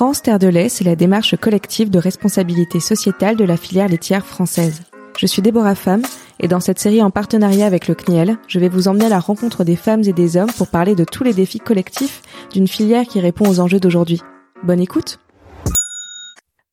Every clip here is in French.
France Terre de lait, c'est la démarche collective de responsabilité sociétale de la filière laitière française. Je suis Déborah Femme et dans cette série en partenariat avec le CNIEL, je vais vous emmener à la rencontre des femmes et des hommes pour parler de tous les défis collectifs d'une filière qui répond aux enjeux d'aujourd'hui. Bonne écoute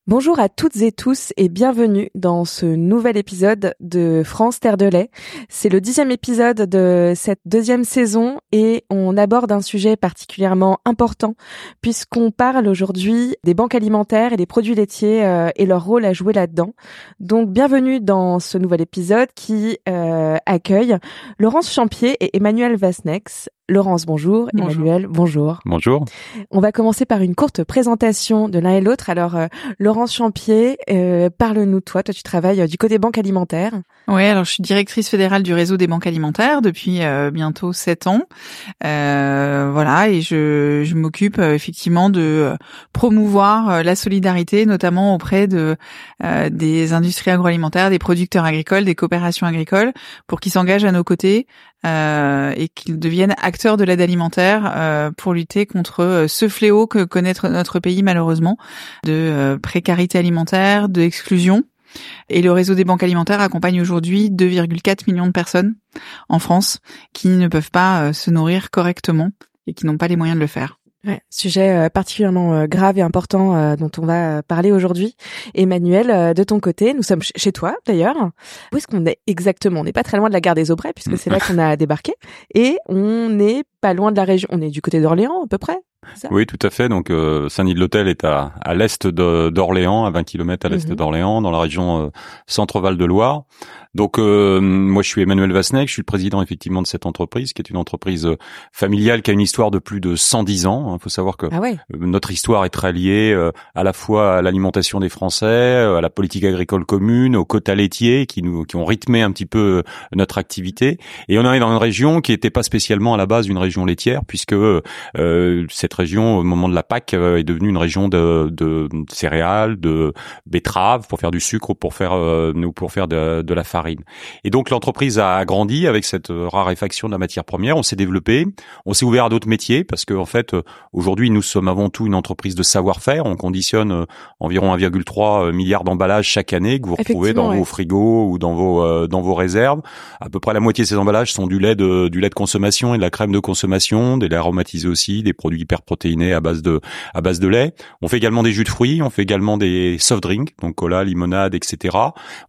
Bonjour à toutes et tous et bienvenue dans ce nouvel épisode de France Terre de lait. C'est le dixième épisode de cette deuxième saison et on aborde un sujet particulièrement important puisqu'on parle aujourd'hui des banques alimentaires et des produits laitiers euh, et leur rôle à jouer là-dedans. Donc bienvenue dans ce nouvel épisode qui euh, accueille Laurence Champier et Emmanuel Vasnex, Laurence, bonjour. Emmanuel, bonjour. Bonjour. On va commencer par une courte présentation de l'un et l'autre. Alors, euh, Laurence Champier, euh, parle-nous de toi. Toi, tu travailles euh, du côté banque alimentaire. Oui, alors je suis directrice fédérale du réseau des banques alimentaires depuis bientôt sept ans. voilà, et je, je m'occupe effectivement de promouvoir la solidarité, notamment auprès de des industries agroalimentaires, des producteurs agricoles, des coopérations agricoles, pour qu'ils s'engagent à nos côtés euh, et qu'ils deviennent acteurs de l'aide alimentaire euh, pour lutter contre euh, ce fléau que connaît notre pays malheureusement de précarité alimentaire, de exclusion. Et le réseau des banques alimentaires accompagne aujourd'hui 2,4 millions de personnes en France qui ne peuvent pas se nourrir correctement et qui n'ont pas les moyens de le faire. Ouais, sujet euh, particulièrement euh, grave et important euh, dont on va parler aujourd'hui. Emmanuel, de ton côté, nous sommes chez toi d'ailleurs. Où est-ce qu'on est exactement? On n'est pas très loin de la gare des Aubrais puisque c'est là qu'on a débarqué et on n'est pas loin de la région. On est du côté d'Orléans à peu près. Oui, tout à fait. Donc Saint-Denis-de-l'Hôtel est à, à l'est d'Orléans, à 20 km à l'est mhm. d'Orléans, dans la région Centre-Val de Loire. Donc euh, moi je suis Emmanuel Vasnek, je suis le président effectivement de cette entreprise qui est une entreprise euh, familiale qui a une histoire de plus de 110 ans. Il hein. faut savoir que ah euh, notre histoire est très liée à la fois à l'alimentation des Français, à la politique agricole commune, aux quotas laitiers qui nous qui ont rythmé un petit peu notre activité. Et on est dans une région qui n'était pas spécialement à la base une région laitière puisque cette région au moment de la PAC est devenue une région de, de céréales, de betteraves pour faire du sucre ou pour faire ou pour faire de, de la farine et donc l'entreprise a grandi avec cette euh, raréfaction de la matière première. On s'est développé, on s'est ouvert à d'autres métiers parce que en fait euh, aujourd'hui nous sommes avant tout une entreprise de savoir-faire. On conditionne euh, environ 1,3 milliard d'emballages chaque année que vous retrouvez dans vos frigos ou dans vos dans vos réserves. À peu près la moitié de ces emballages sont du lait de du lait de consommation et de la crème de consommation, des laits aromatisés aussi, des produits hyperprotéinés à base de à base de lait. On fait également des jus de fruits, on fait également des soft drinks, donc cola, limonade, etc.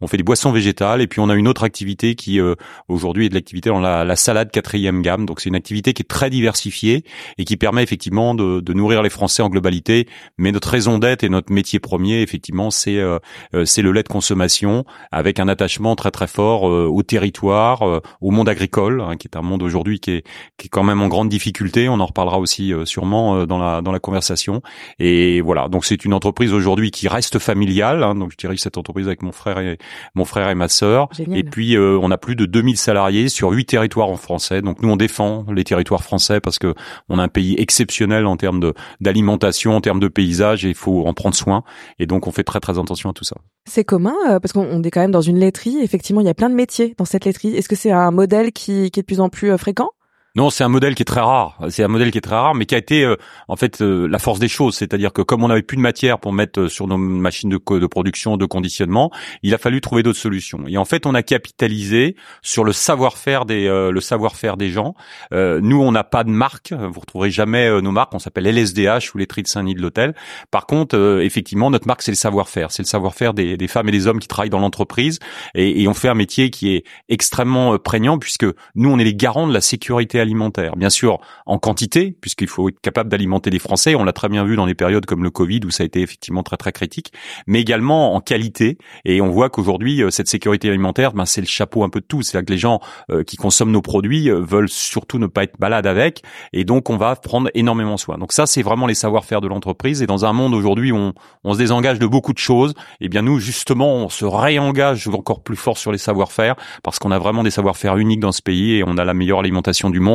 On fait des boissons végétales et puis on a une autre activité qui euh, aujourd'hui est de l'activité dans la, la, salade quatrième gamme. Donc c'est une activité qui est très diversifiée et qui permet effectivement de, de nourrir les Français en globalité. Mais notre raison d'être et notre métier premier, effectivement, c'est euh, euh, c'est le lait de consommation avec un attachement très très fort au territoire, au monde agricole, hein, qui est un monde aujourd'hui qui est qui est quand même en grande difficulté. On en reparlera aussi sûrement dans la dans la conversation. Et voilà, donc c'est une entreprise aujourd'hui qui reste familiale. Hein, donc je dirige cette entreprise avec mon frère et mon frère et ma sœur. Et puis euh, on a plus de 2000 salariés sur huit territoires en français. Donc nous on défend les territoires français parce que on a un pays exceptionnel en termes de d'alimentation, en termes de paysage et il faut en prendre soin. Et donc on fait très très attention à tout ça. C'est commun euh, parce qu'on est quand même dans une laiterie. Effectivement, il y a plein de métiers dans cette laiterie. Est-ce que c'est un modèle qui, qui est de plus en plus euh, fréquent? Non, c'est un modèle qui est très rare. C'est un modèle qui est très rare, mais qui a été euh, en fait euh, la force des choses. C'est-à-dire que comme on n'avait plus de matière pour mettre euh, sur nos machines de, de production, de conditionnement, il a fallu trouver d'autres solutions. Et en fait, on a capitalisé sur le savoir-faire des le savoir-faire des gens. nous, on n'a pas de marque. Vous retrouverez jamais nos marques. On s'appelle LSDH ou les Tri de Saint-Denis de l'hôtel. Par contre, effectivement, notre marque, c'est le savoir-faire. C'est le savoir-faire des, des, femmes et des hommes qui travaillent dans l'entreprise. Et, et on fait un métier qui est extrêmement prégnant puisque nous, on est les garants de la sécurité alimentaire. Bien sûr, en quantité, puisqu'il faut être capable d'alimenter les Français. On l'a très bien vu dans les périodes comme le Covid où ça a été effectivement très très critique, mais également en qualité. Et on voit qu'aujourd'hui, euh, cette sécurité alimentaire, ben, c'est le chapeau un peu de tout. C'est-à-dire que les gens euh, qui consomment nos produits euh, veulent surtout ne pas être malades avec, et donc on va prendre énormément soin. Donc ça, c'est vraiment les savoir-faire de l'entreprise. Et dans un monde aujourd'hui où on, on, se désengage de beaucoup de choses, eh bien nous justement, on se réengage encore plus fort sur les savoir-faire parce qu'on a vraiment des savoir-faire uniques dans ce pays et on a la meilleure alimentation du monde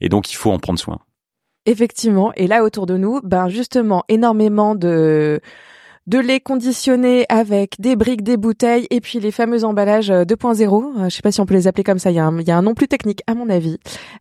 et donc il faut en prendre soin. Effectivement, et là autour de nous, ben justement énormément de de lait conditionné avec des briques, des bouteilles et puis les fameux emballages 2.0. Euh, je sais pas si on peut les appeler comme ça. Il y a un, il y a un nom plus technique à mon avis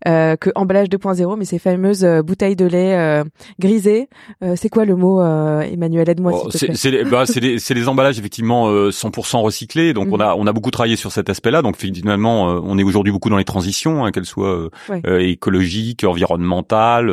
euh, que emballage 2.0, mais ces fameuses euh, bouteilles de lait euh, grisées. c'est quoi le mot, Emmanuel? Aide-moi. Oh, c'est les, bah, les, emballages effectivement 100% recyclés. Donc on mhm. a on a beaucoup travaillé sur cet aspect-là. Donc finalement on est aujourd'hui beaucoup dans les transitions, hein, qu'elles soient écologiques, environnementales,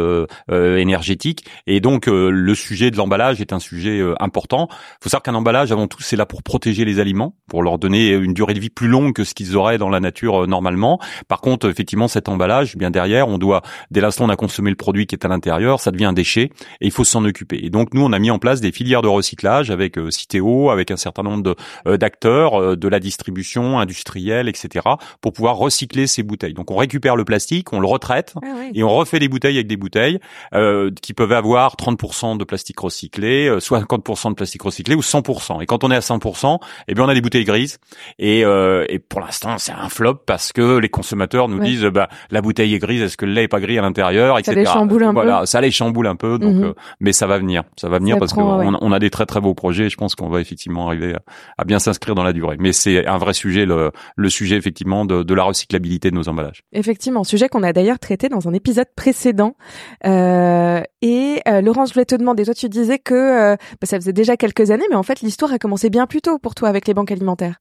énergétiques. Et donc le sujet de l'emballage est un sujet important. Il faut savoir qu'un emballage, avant tout, c'est là pour protéger les aliments, pour leur donner une durée de vie plus longue que ce qu'ils auraient dans la nature euh, normalement. Par contre, effectivement, cet emballage, eh bien derrière, on doit, dès l'instant où on a consommé le produit qui est à l'intérieur, ça devient un déchet et il faut s'en occuper. Et donc, nous, on a mis en place des filières de recyclage avec euh, Citeo, avec un certain nombre de, euh, d'acteurs de la distribution industrielle, etc., pour pouvoir recycler ces bouteilles. Donc, on récupère le plastique, on le retraite ah et on refait des bouteilles avec des bouteilles qui peuvent avoir 30% de plastique recyclé, 50% de plastique recyclé ou 100%. Et quand on est à 100%, eh bien on a des bouteilles grises. Et, euh, et pour l'instant, c'est un flop parce que les consommateurs nous disent bah la bouteille est grise, est-ce que le lait est pas gris à l'intérieur, etc. Ça les chamboule un voilà, peu. ça les chamboule un peu. Donc, mhm. euh, mais ça va venir, ça va venir parce qu'on on a des très très beaux projets. Et je pense qu'on va effectivement arriver à, bien s'inscrire dans la durée. Mais c'est un vrai sujet, le, le sujet effectivement de, de la recyclabilité de nos emballages. Effectivement, sujet qu'on a d'ailleurs traité dans un épisode précédent. Euh, et euh, Laurence, je voulais te demander, toi tu disais que euh, bah, ça faisait déjà quelques années, mais en fait l'histoire a commencé bien plus tôt pour toi avec les banques alimentaires.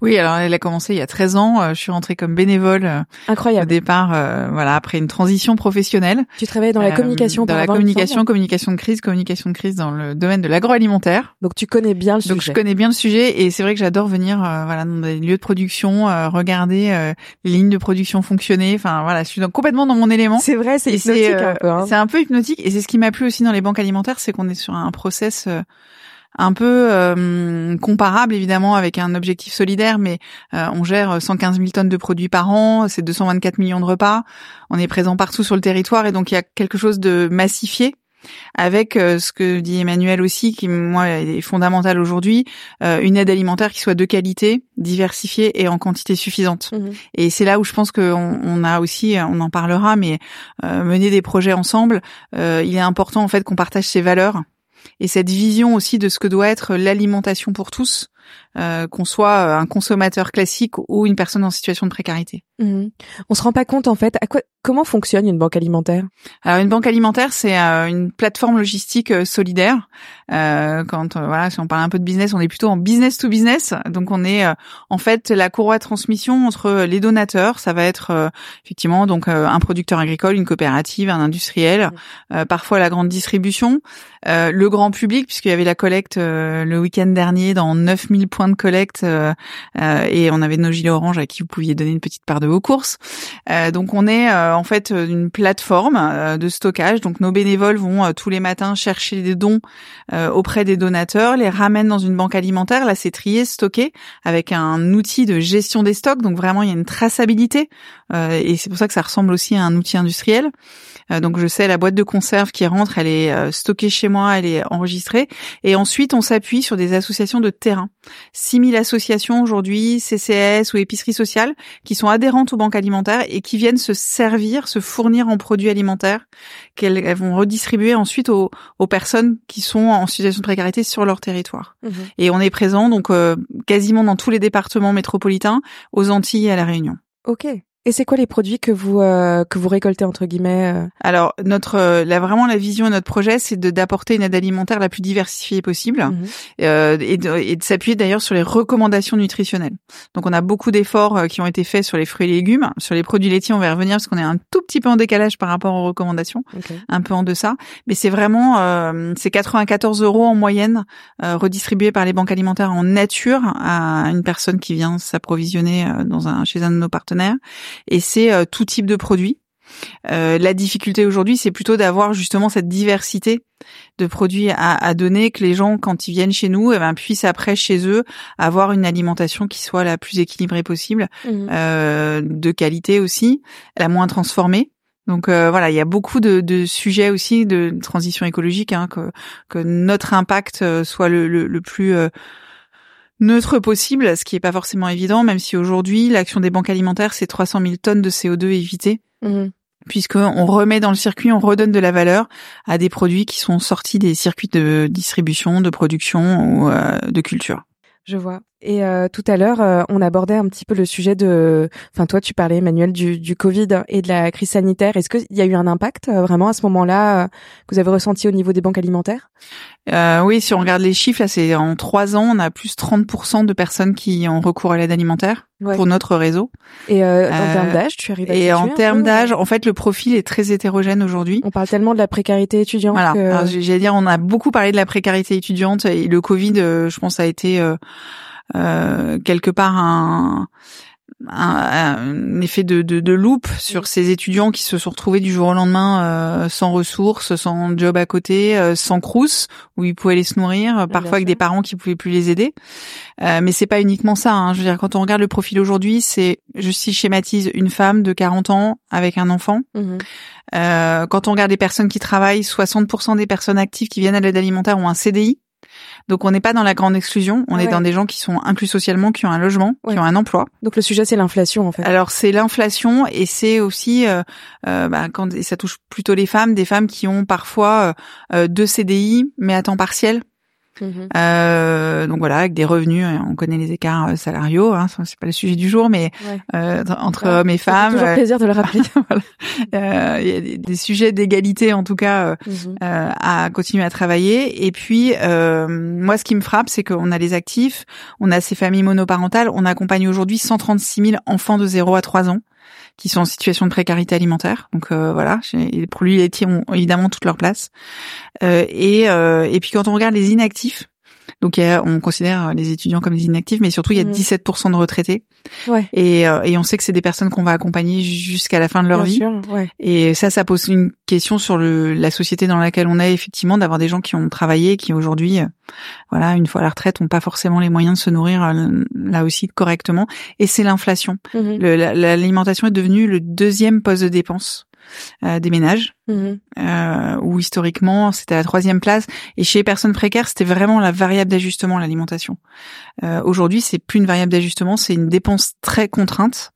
Oui, alors elle a commencé il y a 13 ans. Euh, je suis rentrée comme bénévole. Euh, Incroyable. Au départ, euh, voilà, après une transition professionnelle. Tu travaillais dans la communication. dans la communication, communication de crise, communication de crise dans le domaine de l'agroalimentaire. Donc tu connais bien le sujet. Donc je connais bien le sujet et c'est vrai que j'adore venir, voilà, dans des lieux de production, regarder les lignes de production fonctionner. Enfin voilà, je suis complètement dans mon élément. C'est vrai, c'est hypnotique un peu. Hein. C'est un peu hypnotique et c'est ce qui m'a plu aussi dans les banques alimentaires, c'est qu'on est sur un process un peu euh, comparable évidemment avec un objectif solidaire, mais euh, on gère 115 000 tonnes de produits par an, c'est 224 millions de repas, on est présent partout sur le territoire et donc il y a quelque chose de massifié avec euh, ce que dit Emmanuel aussi, qui moi est fondamental aujourd'hui, une aide alimentaire qui soit de qualité, diversifiée et en quantité suffisante. Mmh et c'est là où je pense qu'on on a aussi, on en parlera, mais mener des projets ensemble, il est important en fait qu'on partage ces valeurs et cette vision aussi de ce que doit être l'alimentation pour tous, euh, qu'on soit un consommateur classique ou une personne en situation de précarité. Mmh. On se rend pas compte en fait à quoi comment fonctionne une banque alimentaire? Alors une banque alimentaire c'est euh, une plateforme logistique euh, solidaire. Euh, quand voilà si on parle un peu de business, on est plutôt en business to business. Donc on est en fait la courroie de transmission entre les donateurs. Ça va être effectivement donc un producteur agricole, une coopérative, un industriel, mmh. parfois la grande distribution, le grand public puisqu'il y avait la collecte le week-end dernier dans 9000 points de collecte et on avait nos gilets orange à qui vous pouviez donner une petite part de vos courses. Euh, donc on est euh, en fait une plateforme euh, de stockage. Donc nos bénévoles vont tous les matins chercher des dons auprès des donateurs, les ramènent dans une banque alimentaire. Là c'est trié, stocké avec un outil de gestion des stocks. Donc vraiment il y a une traçabilité et c'est pour ça que ça ressemble aussi à un outil industriel. donc je sais la boîte de conserve qui rentre, elle est stockée chez moi, elle est enregistrée et ensuite on s'appuie sur des associations de terrain. 6000 associations aujourd'hui, CCS ou épicerie sociale qui sont adhérents aux banques alimentaires et qui viennent se servir, se fournir en produits alimentaires qu'elles vont redistribuer ensuite aux, personnes qui sont en situation de précarité sur leur territoire. Mhm. Et on est présent donc euh, quasiment dans tous les départements métropolitains, aux Antilles et à la Réunion. Ok. Et c'est quoi les produits que vous euh, que vous récoltez entre guillemets euh Alors notre euh, là vraiment la vision de notre projet c'est de d'apporter une aide alimentaire la plus diversifiée possible mhm. euh, et de, et de s'appuyer d'ailleurs sur les recommandations nutritionnelles. Donc on a beaucoup d'efforts qui ont été faits sur les fruits et légumes, sur les produits laitiers on va y revenir parce qu'on est un tout petit peu en décalage par rapport aux recommandations, un peu en deçà. Mais c'est vraiment euh, c'est 94 euros en moyenne redistribués par les banques alimentaires en nature à une personne qui vient s'approvisionner dans un chez un de nos partenaires et c'est euh, tout type de produits. Euh, la difficulté aujourd'hui, c'est plutôt d'avoir justement cette diversité de produits à, donner, que les gens, quand ils viennent chez nous, eh ben, puissent après chez eux avoir une alimentation qui soit la plus équilibrée possible, mmh. euh, de qualité aussi, la moins transformée. Donc voilà, il y a beaucoup de, sujets aussi de transition écologique, hein, que, que notre impact soit le, le plus neutre possible, ce qui n'est pas forcément évident, même si aujourd'hui l'action des banques alimentaires c'est 300 000 tonnes de CO2 évitées. Mmh. puisqu'on remet dans le circuit, on redonne de la valeur à des produits qui sont sortis des circuits de distribution, de production ou de culture. Je vois. Et euh, tout à l'heure, euh, on abordait un petit peu le sujet de, enfin toi, tu parlais, Emmanuel, du, du Covid et de la crise sanitaire. Est-ce qu'il y a eu un impact euh, vraiment à ce moment-là que vous avez ressenti au niveau des banques alimentaires? Oui, si on regarde les chiffres, là, c'est en trois ans, on a plus 30% de personnes qui ont recours à l'aide alimentaire pour notre réseau. Et en termes d'âge, tu arrives à Et en termes d'âge, en fait, le profil est très hétérogène aujourd'hui. On parle tellement de la précarité étudiante. Voilà. J'allais dire, on a beaucoup parlé de la précarité étudiante et le Covid, je pense, a été euh, quelque part un, un, effet de, de, de loupe sur ces étudiants qui se sont retrouvés du jour au lendemain euh, sans ressources, sans job à côté, euh, sans crous où ils pouvaient aller se nourrir, parfois avec des parents qui pouvaient plus les aider. Euh, mais c'est pas uniquement ça. Hein. Je veux dire, quand on regarde le profil aujourd'hui, c'est, je si schématise, une femme de 40 ans avec un enfant. Mmh euh, quand on regarde les personnes qui travaillent, 60% des personnes actives qui viennent à l'aide alimentaire ont un CDI. Donc on n'est pas dans la grande exclusion, on est dans des gens qui sont inclus socialement, qui ont un logement, qui ont un emploi. Donc le sujet c'est l'inflation en fait. Alors c'est l'inflation et c'est aussi euh, euh, bah, quand et ça touche plutôt les femmes, des femmes qui ont parfois euh, deux CDI mais à temps partiel Mhm. Euh, donc voilà, avec des revenus, hein, on connaît les écarts euh, salariaux, hein, c'est pas le sujet du jour, mais euh, entre hommes et femmes. toujours plaisir de le rappeler. voilà. Il y a des, des sujets d'égalité en tout cas mhm. à continuer à travailler. Et puis moi, ce qui me frappe, c'est qu'on a les actifs, on a ces familles monoparentales, on accompagne aujourd'hui 136 000 enfants de 0 à 3 ans qui sont en situation de précarité alimentaire. Donc euh, voilà, les produits laitiers ont évidemment toute leur place. Euh, et, euh, et puis quand on regarde les inactifs, donc on considère les étudiants comme des inactifs, mais surtout il y a 17% mmh. de retraités. Ouais. Et, euh, et on sait que c'est des personnes qu'on va accompagner jusqu'à la fin de leur vie. Et ça, ça pose une question sur le, la société dans laquelle on est effectivement d'avoir des gens qui ont travaillé, qui aujourd'hui, euh, voilà, une fois à la retraite, ont pas forcément les moyens de se nourrir euh, là aussi correctement. Et c'est l'inflation. Mmh. L'alimentation est devenue le deuxième poste de dépense euh, des ménages, mhm. euh, où historiquement c'était la troisième place. Et chez les personnes précaires, c'était vraiment la variable d'ajustement, l'alimentation. Euh, Aujourd'hui, c'est plus une variable d'ajustement, c'est une dépense très contrainte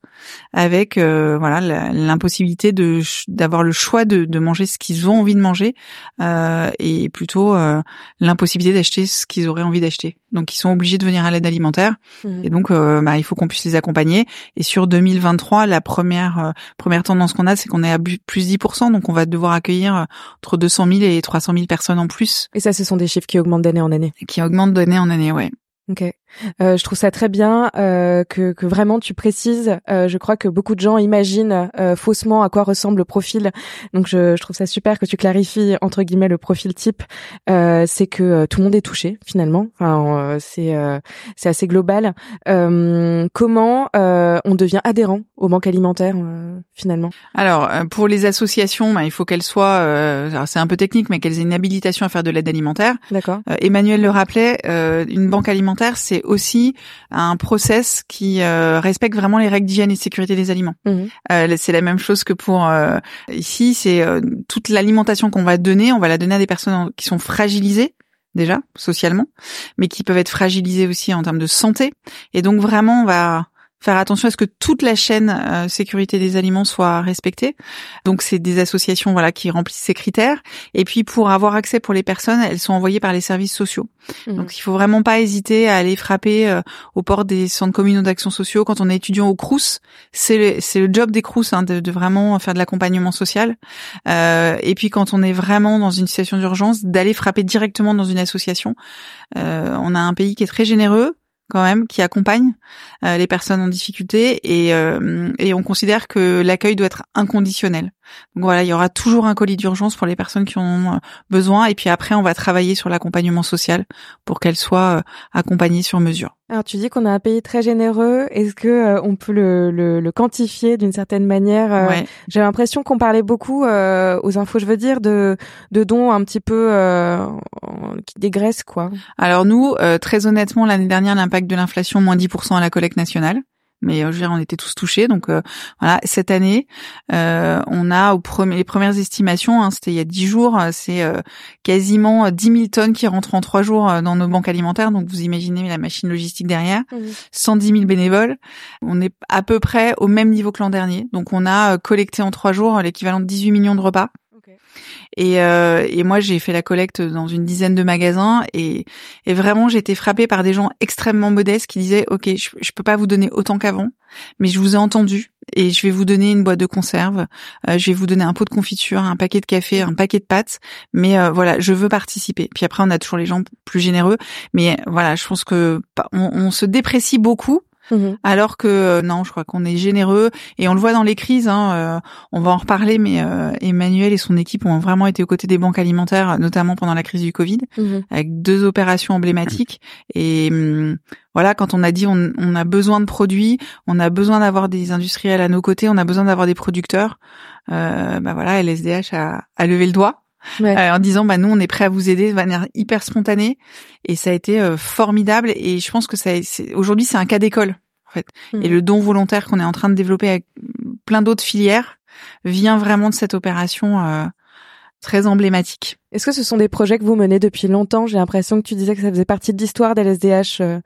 avec euh, voilà l'impossibilité de d'avoir le choix de, de manger ce qu'ils ont envie de manger euh, et plutôt euh, l'impossibilité d'acheter ce qu'ils auraient envie d'acheter. Donc ils sont obligés de venir à l'aide alimentaire mmh. et donc euh, bah, il faut qu'on puisse les accompagner. Et sur 2023, la première première tendance qu'on a, c'est qu'on est à plus 10%, donc on va devoir accueillir entre 200 000 et 300 000 personnes en plus. Et ça, ce sont des chiffres qui augmentent d'année en année. Qui augmentent d'année en année, ouais. Ok, euh, je trouve ça très bien euh, que, que vraiment tu précises. Euh, je crois que beaucoup de gens imaginent euh, faussement à quoi ressemble le profil. Donc je, je, trouve ça super que tu clarifies entre guillemets le profil type. Euh, c'est que tout le monde est touché finalement. Enfin, c'est c'est assez global. comment on devient adhérent aux banques alimentaires finalement? Alors pour les associations, bah, il faut qu'elles soient. c'est un peu technique, mais qu'elles aient une habilitation à faire de l'aide alimentaire. D'accord. Emmanuel le rappelait, une banque alimentaire c'est aussi un process qui euh, respecte vraiment les règles d'hygiène et de sécurité des aliments. Mhm. Euh, c'est la même chose que pour euh, ici, c'est toute l'alimentation qu'on va donner, on va la donner à des personnes qui sont fragilisées déjà socialement, mais qui peuvent être fragilisées aussi en termes de santé. Et donc vraiment, on va faire attention à ce que toute la chaîne euh, sécurité des aliments soit respectée. Donc c'est des associations voilà qui remplissent ces critères. Et puis pour avoir accès pour les personnes, elles sont envoyées par les services sociaux. Mmh. Donc il faut vraiment pas hésiter à aller frapper euh, aux portes des centres communaux d'action sociaux quand on est étudiant au Crous. C'est le, c'est le job des Crous hein, de, de, vraiment faire de l'accompagnement social. Euh, et puis quand on est vraiment dans une situation d'urgence, d'aller frapper directement dans une association. Euh, on a un pays qui est très généreux quand même qui accompagne euh, les personnes en difficulté euh, et on considère que l'accueil doit être inconditionnel. Donc voilà, il y aura toujours un colis d'urgence pour les personnes qui en ont euh, besoin et puis après on va travailler sur l'accompagnement social pour qu'elles soient accompagnées sur mesure. Alors tu dis qu'on a un pays très généreux. Est-ce que euh, on peut le, le, le quantifier d'une certaine manière euh, J'ai l'impression qu'on parlait beaucoup euh, aux infos, je veux dire, de, de dons un petit peu qui dégraissent quoi. Alors nous, très honnêtement, l'année dernière, l'impact de l'inflation moins 10% à la collecte nationale. Mais je veux dire, on était tous touchés. Donc voilà, cette année, on a au premier, les premières estimations, hein, c'était il y a dix jours, c'est quasiment 10 000 tonnes qui rentrent en trois jours dans nos banques alimentaires. Donc vous imaginez la machine logistique derrière, 110 000 bénévoles. On est à peu près au même niveau que l'an dernier. Donc on a collecté en trois jours l'équivalent de 18 millions de repas. Et, euh, et moi, j'ai fait la collecte dans une dizaine de magasins et, et vraiment, j'ai été frappée par des gens extrêmement modestes qui disaient, OK, je, peux pas vous donner autant qu'avant, mais je vous ai entendu et je vais vous donner une boîte de conserve, euh, je vais vous donner un pot de confiture, un paquet de café, un paquet de pâtes, mais euh, voilà, je veux participer. Puis après, on a toujours les gens plus généreux, mais voilà, je pense que on, on se déprécie beaucoup Mhm. Alors que euh, non, je crois qu'on est généreux et on le voit dans les crises. Hein, euh, on va en reparler, mais euh, Emmanuel et son équipe ont vraiment été aux côtés des banques alimentaires, notamment pendant la crise du Covid, mhm. avec deux opérations emblématiques. Et hum, voilà, quand on a dit on, on, a besoin de produits, on a besoin d'avoir des industriels à nos côtés, on a besoin d'avoir des producteurs. Euh, bah voilà, LSDH a, a levé le doigt. En disant bah nous on est prêt à vous aider de manière hyper spontanée et ça a été formidable et je pense que ça aujourd'hui c'est un cas d'école fait. Et hmm. le don volontaire qu'on est en train de développer avec plein d'autres filières vient vraiment de cette opération euh, très emblématique. Est-ce que ce sont des projets que vous menez depuis longtemps? J'ai l'impression que tu disais que ça faisait partie de l'histoire d'LSDH. Euh,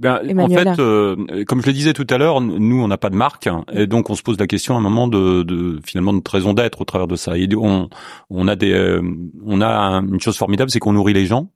ben, en fait, euh, comme je le disais tout à l'heure, nous on n'a pas de marque et donc on se pose la question à un moment de, de finalement de raison d'être au travers de ça. Et on, on a des, on a une chose formidable, c'est qu'on nourrit les gens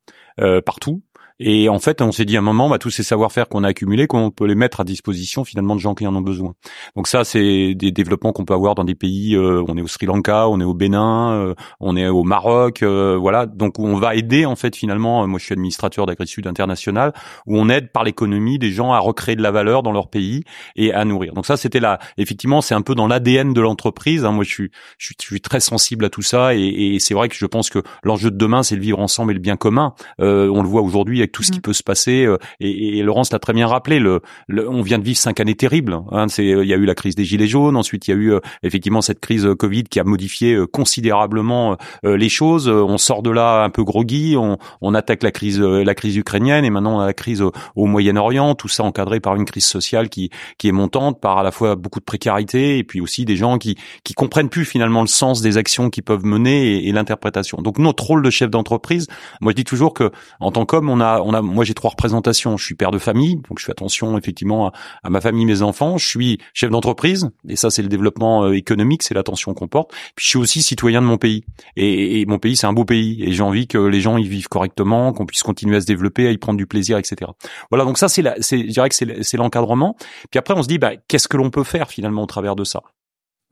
partout et en fait, on s'est dit à un moment, bah, tous ces savoir-faire qu'on a accumulés, qu'on peut les mettre à disposition finalement de gens qui en ont besoin. Donc ça, c'est des développements qu'on peut avoir dans des pays. Euh, on est au Sri Lanka, on est au Bénin, euh, on est au Maroc, euh, voilà. Donc on va aider en fait finalement. Moi, je suis administrateur d'AgriSud International, où on aide par l'économie des gens à recréer de la valeur dans leur pays et à nourrir. Donc ça, c'était là. Effectivement, c'est un peu dans l'ADN de l'entreprise. Hein. Moi, je suis, je suis, très sensible à tout ça, et, c'est vrai que je pense que l'enjeu de demain, c'est le vivre ensemble et le bien commun. on le voit aujourd'hui avec tout ce qui mm. peut se passer. Euh, et, et Laurence l'a très bien rappelé. Le, on vient de vivre cinq années terribles. Hein, c'est, il y a eu la crise des gilets jaunes. Ensuite, il y a eu euh, effectivement cette crise euh, Covid qui a modifié considérablement les choses. On sort de là un peu groggy. On, on attaque la crise, la crise ukrainienne, et maintenant on a la crise au, Moyen-Orient. Tout ça encadré par une crise sociale qui, qui est montante, par à la fois beaucoup de précarité et puis aussi des gens qui, qui comprennent plus finalement le sens des actions qu'ils peuvent mener et, et l'interprétation. Donc notre rôle de chef d'entreprise, moi je dis toujours que en tant qu'homme, on a on a, moi j'ai trois représentations. Je suis père de famille, donc je fais attention effectivement à, ma famille, mes enfants. Je suis chef d'entreprise, et ça c'est le développement euh, économique, c'est l'attention qu'on porte. Puis je suis aussi citoyen de mon pays, et, mon pays c'est un beau pays, et j'ai envie que les gens y vivent correctement, qu'on puisse continuer à se développer, à y prendre du plaisir, etc. Voilà, donc ça c'est, la, c'est, je dirais que c'est l'encadrement. Puis après on se dit, bah, qu'est-ce que l'on peut faire finalement au travers de ça?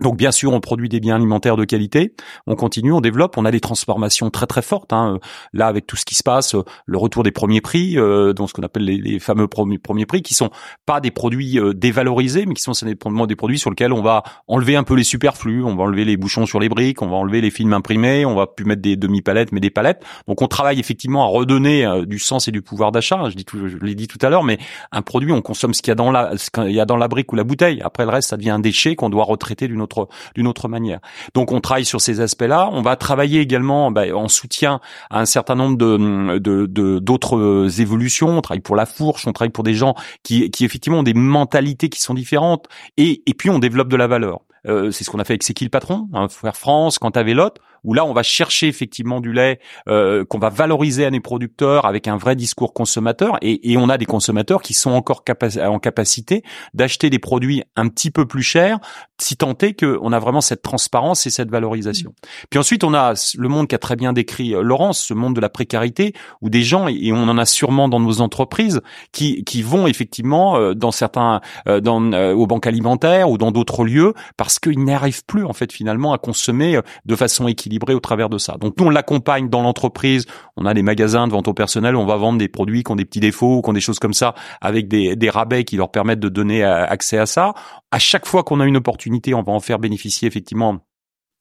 Donc bien sûr, on produit des biens alimentaires de qualité, on continue, on développe, on a des transformations très très fortes. Hein. Là, avec tout ce qui se passe, le retour des premiers prix, euh, donc ce qu'on appelle les, fameux premiers, prix, qui sont pas des produits euh, dévalorisés, mais qui sont simplement des produits sur lesquels on va enlever un peu les superflus, on va enlever les bouchons sur les briques, on va enlever les films imprimés, on va plus mettre des demi-palettes, mais des palettes. Donc on travaille effectivement à redonner euh, du sens et du pouvoir d'achat. Je, dis je l'ai dit tout à l'heure, mais un produit, on consomme ce qu'il y a dans la, ce qu'il y a dans la brique ou la bouteille. Après le reste, ça devient un déchet qu'on doit retraiter d'une autre d'une autre manière. Donc on travaille sur ces aspects-là. On va travailler également bah, en soutien à un certain nombre de d'autres évolutions. On travaille pour la fourche, on travaille pour des gens qui qui effectivement ont des mentalités qui sont différentes et et puis on développe de la valeur. Euh, c'est ce qu'on a fait avec C'est qui le patron, hein, Faire France, quant à Vélote, où là on va chercher effectivement du lait euh, qu'on va valoriser à nos producteurs avec un vrai discours consommateur, et, et on a des consommateurs qui sont encore en capacité d'acheter des produits un petit peu plus chers, si tant est qu'on a vraiment cette transparence et cette valorisation. Mmh. Puis ensuite on a le monde qu'a très bien décrit euh, Laurence, ce monde de la précarité, où des gens, et on en a sûrement dans nos entreprises, qui, qui vont effectivement dans certains, dans, aux banques alimentaires ou dans d'autres lieux, parce parce qu'ils n'arrivent plus en fait finalement à consommer euh, de façon équilibrée au travers de ça. Donc nous on l'accompagne dans l'entreprise, on a des magasins de vente au personnel, on va vendre des produits qui ont des petits défauts, qui ont des choses comme ça, avec des, rabais qui leur permettent de donner euh, accès à ça. À chaque fois qu'on a une opportunité, on va en faire bénéficier effectivement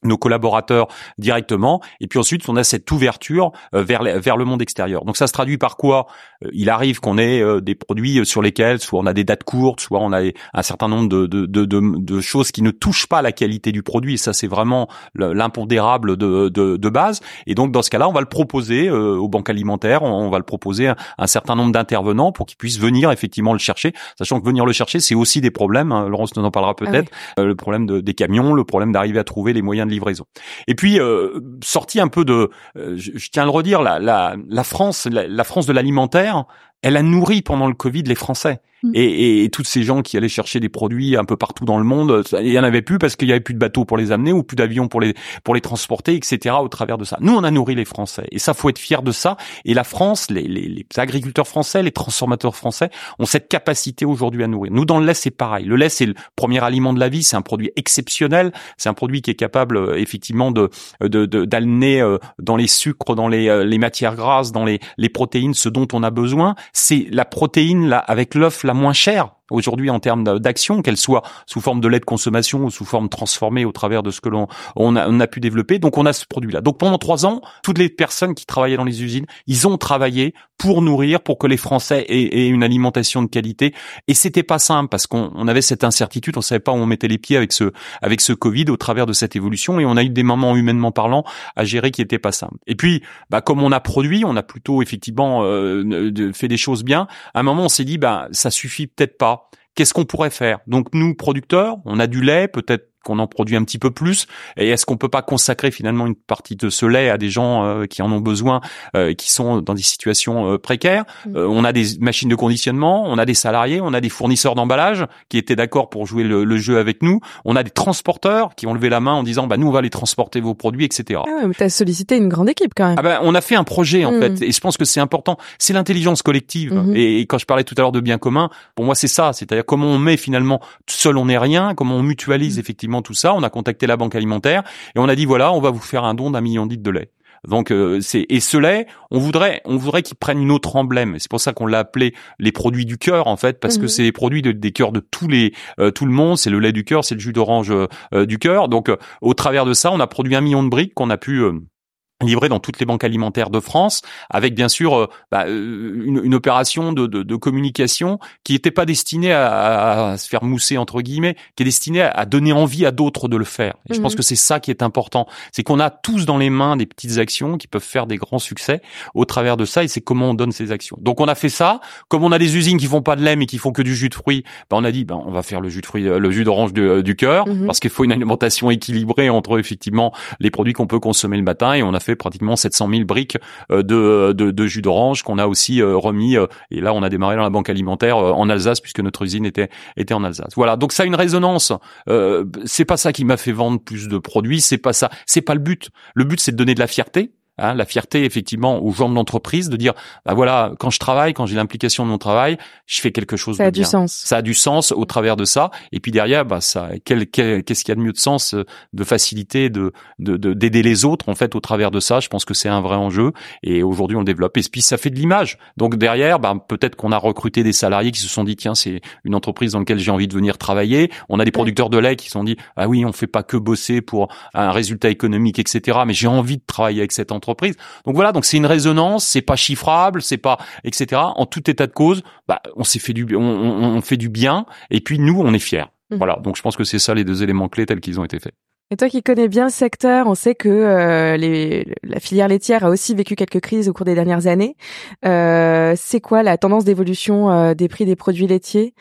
nos collaborateurs directement. Et puis ensuite on a cette ouverture euh, vers vers le monde extérieur. Donc ça se traduit par quoi? Euh, Il arrive qu'on ait euh, des produits sur lesquels soit on a des dates courtes, soit on a un certain nombre de de, de, de, choses qui ne touchent pas la qualité du produit. Et ça c'est vraiment l'impondérable de, de, de, base. Et donc dans ce cas-là on va le proposer aux banques alimentaires, on, va le proposer à un certain nombre d'intervenants pour qu'ils puissent venir effectivement le chercher, sachant que venir le chercher c'est aussi des problèmes, hein, Laurence nous en parlera ah peut-être, le problème des camions, le problème d'arriver à trouver les moyens de livraison. Et puis euh, sorti un peu de, euh, je, tiens à le redire, la, la, la France, la France de l'alimentaire, elle a nourri pendant le Covid les Français. Mm. Et, et, toutes ces gens qui allaient chercher des produits un peu partout dans le monde, il y en avait plus parce qu'il y avait plus de bateaux pour les amener ou plus d'avions pour les pour les transporter, etc. Au travers de ça, nous on a nourri les Français et ça faut être fier de ça. Et la France, les, les, les agriculteurs français, les transformateurs français ont cette capacité aujourd'hui à nourrir. Nous dans le lait c'est pareil. Le lait c'est le premier aliment de la vie, c'est un produit exceptionnel, c'est un produit qui est capable euh, effectivement de d'amener de, euh, dans les sucres, dans les, euh, les matières grasses, dans les, les protéines, ce dont on a besoin. C'est la protéine là avec l'œuf la moins chère aujourd'hui en termes d'action, qu'elle soit sous forme de lait de consommation ou sous forme transformée au travers de ce que l'on on a, pu développer. Donc on a ce produit-là. Donc pendant trois ans, toutes les personnes qui travaillaient dans les usines, ils ont travaillé pour nourrir, pour que les Français aient, une alimentation de qualité. Et c'était pas simple parce qu'on on avait cette incertitude, on savait pas où on mettait les pieds avec ce avec ce Covid au travers de cette évolution. Et on a eu des moments humainement parlant à gérer qui étaient pas simples. Et puis, bah, comme on a produit, on a plutôt effectivement euh, fait des choses bien. À un moment, on s'est dit, bah ça suffit peut-être pas qu'est-ce qu'on pourrait faire? Donc nous, producteurs, on a du lait, peut-être qu'on en produit un petit peu plus et est-ce qu'on peut pas consacrer finalement une partie de ce lait à des gens euh, qui en ont besoin euh, qui sont dans des situations euh, précaires? Mm. on a des machines de conditionnement on a des salariés on a des fournisseurs d'emballage qui étaient d'accord pour jouer le, jeu avec nous on a des transporteurs qui ont levé la main en disant bah nous on va les transporter vos produits etc ah ouais, mais t'as sollicité une grande équipe quand même ah ben on a fait un projet en mm. fait et je pense que c'est important c'est l'intelligence collective mm-hmm. et, quand je parlais tout à l'heure de bien commun pour moi c'est ça c'est-à-dire comment on met finalement seul on n'est rien comment on mutualise mm. Effectivement tout ça. On a contacté la banque alimentaire et on a dit voilà, on va vous faire un don d'un million de litres de lait. Donc euh, c'est et ce lait, on voudrait on voudrait qu'il prenne une autre emblème. C'est pour ça qu'on l'a appelé les produits du cœur en fait parce que mhm. c'est les produits des cœurs de tous les euh, tout le monde. C'est le lait du cœur, c'est le jus d'orange euh, du cœur. Donc au travers de ça, on a produit un million de briques qu'on a pu livré dans toutes les banques alimentaires de France, avec bien sûr euh, bah, euh, une, une, opération de, de, de, communication qui n'était pas destinée à, à, se faire mousser entre guillemets, qui est destinée à, donner envie à d'autres de le faire. Et je pense mhm. que c'est ça qui est important, c'est qu'on a tous dans les mains des petites actions qui peuvent faire des grands succès au travers de ça, et c'est comment on donne ces actions. Donc on a fait ça. Comme on a des usines qui font pas de lait mais qui font que du jus de fruits, bah, on a dit bah, on va faire le jus de fruits, le jus d'orange du, du cœur, mhm. parce qu'il faut une alimentation équilibrée entre effectivement les produits qu'on peut consommer le matin, et on a fait pratiquement 700 000 briques euh, de, de, de jus d'orange qu'on a aussi euh, remis. Euh, et là, on a démarré dans la banque alimentaire en Alsace puisque notre usine était était en Alsace. Voilà. Donc ça a une résonance. Euh, c'est pas ça qui m'a fait vendre plus de produits. C'est pas ça. C'est pas le but. Le but, c'est de donner de la fierté Hein, la fierté effectivement aux gens de l'entreprise de dire bah voilà quand je travaille quand j'ai l'implication de mon travail je fais quelque chose ça de a du sens. Ça a du sens au travers de ça. Et puis derrière bah ça quel, qu'est-ce qu'il y a de mieux de sens euh, de facilité de d'aider les autres en fait au travers de ça? Je pense que c'est un vrai enjeu. Et aujourd'hui on le développe. Et puis ça fait de l'image. Donc derrière bah peut-être qu'on a recruté des salariés qui se sont dit tiens c'est une entreprise dans laquelle j'ai envie de venir travailler. On a des producteurs de lait qui se sont dit ah oui on fait pas que bosser pour un résultat économique etc mais j'ai envie de travailler avec cette entreprise donc voilà, donc c'est une résonance, c'est pas chiffrable, c'est pas etc. En tout état de cause, bah, on s'est fait du, on, on, fait du bien, et puis nous, on est fiers. Mmh. Voilà, donc je pense que c'est ça les deux éléments clés tels qu'ils ont été faits. Et toi qui connais bien le secteur, on sait que euh, les, la filière laitière a aussi vécu quelques crises au cours des dernières années. Euh, c'est quoi la tendance d'évolution euh, des prix des produits laitiers?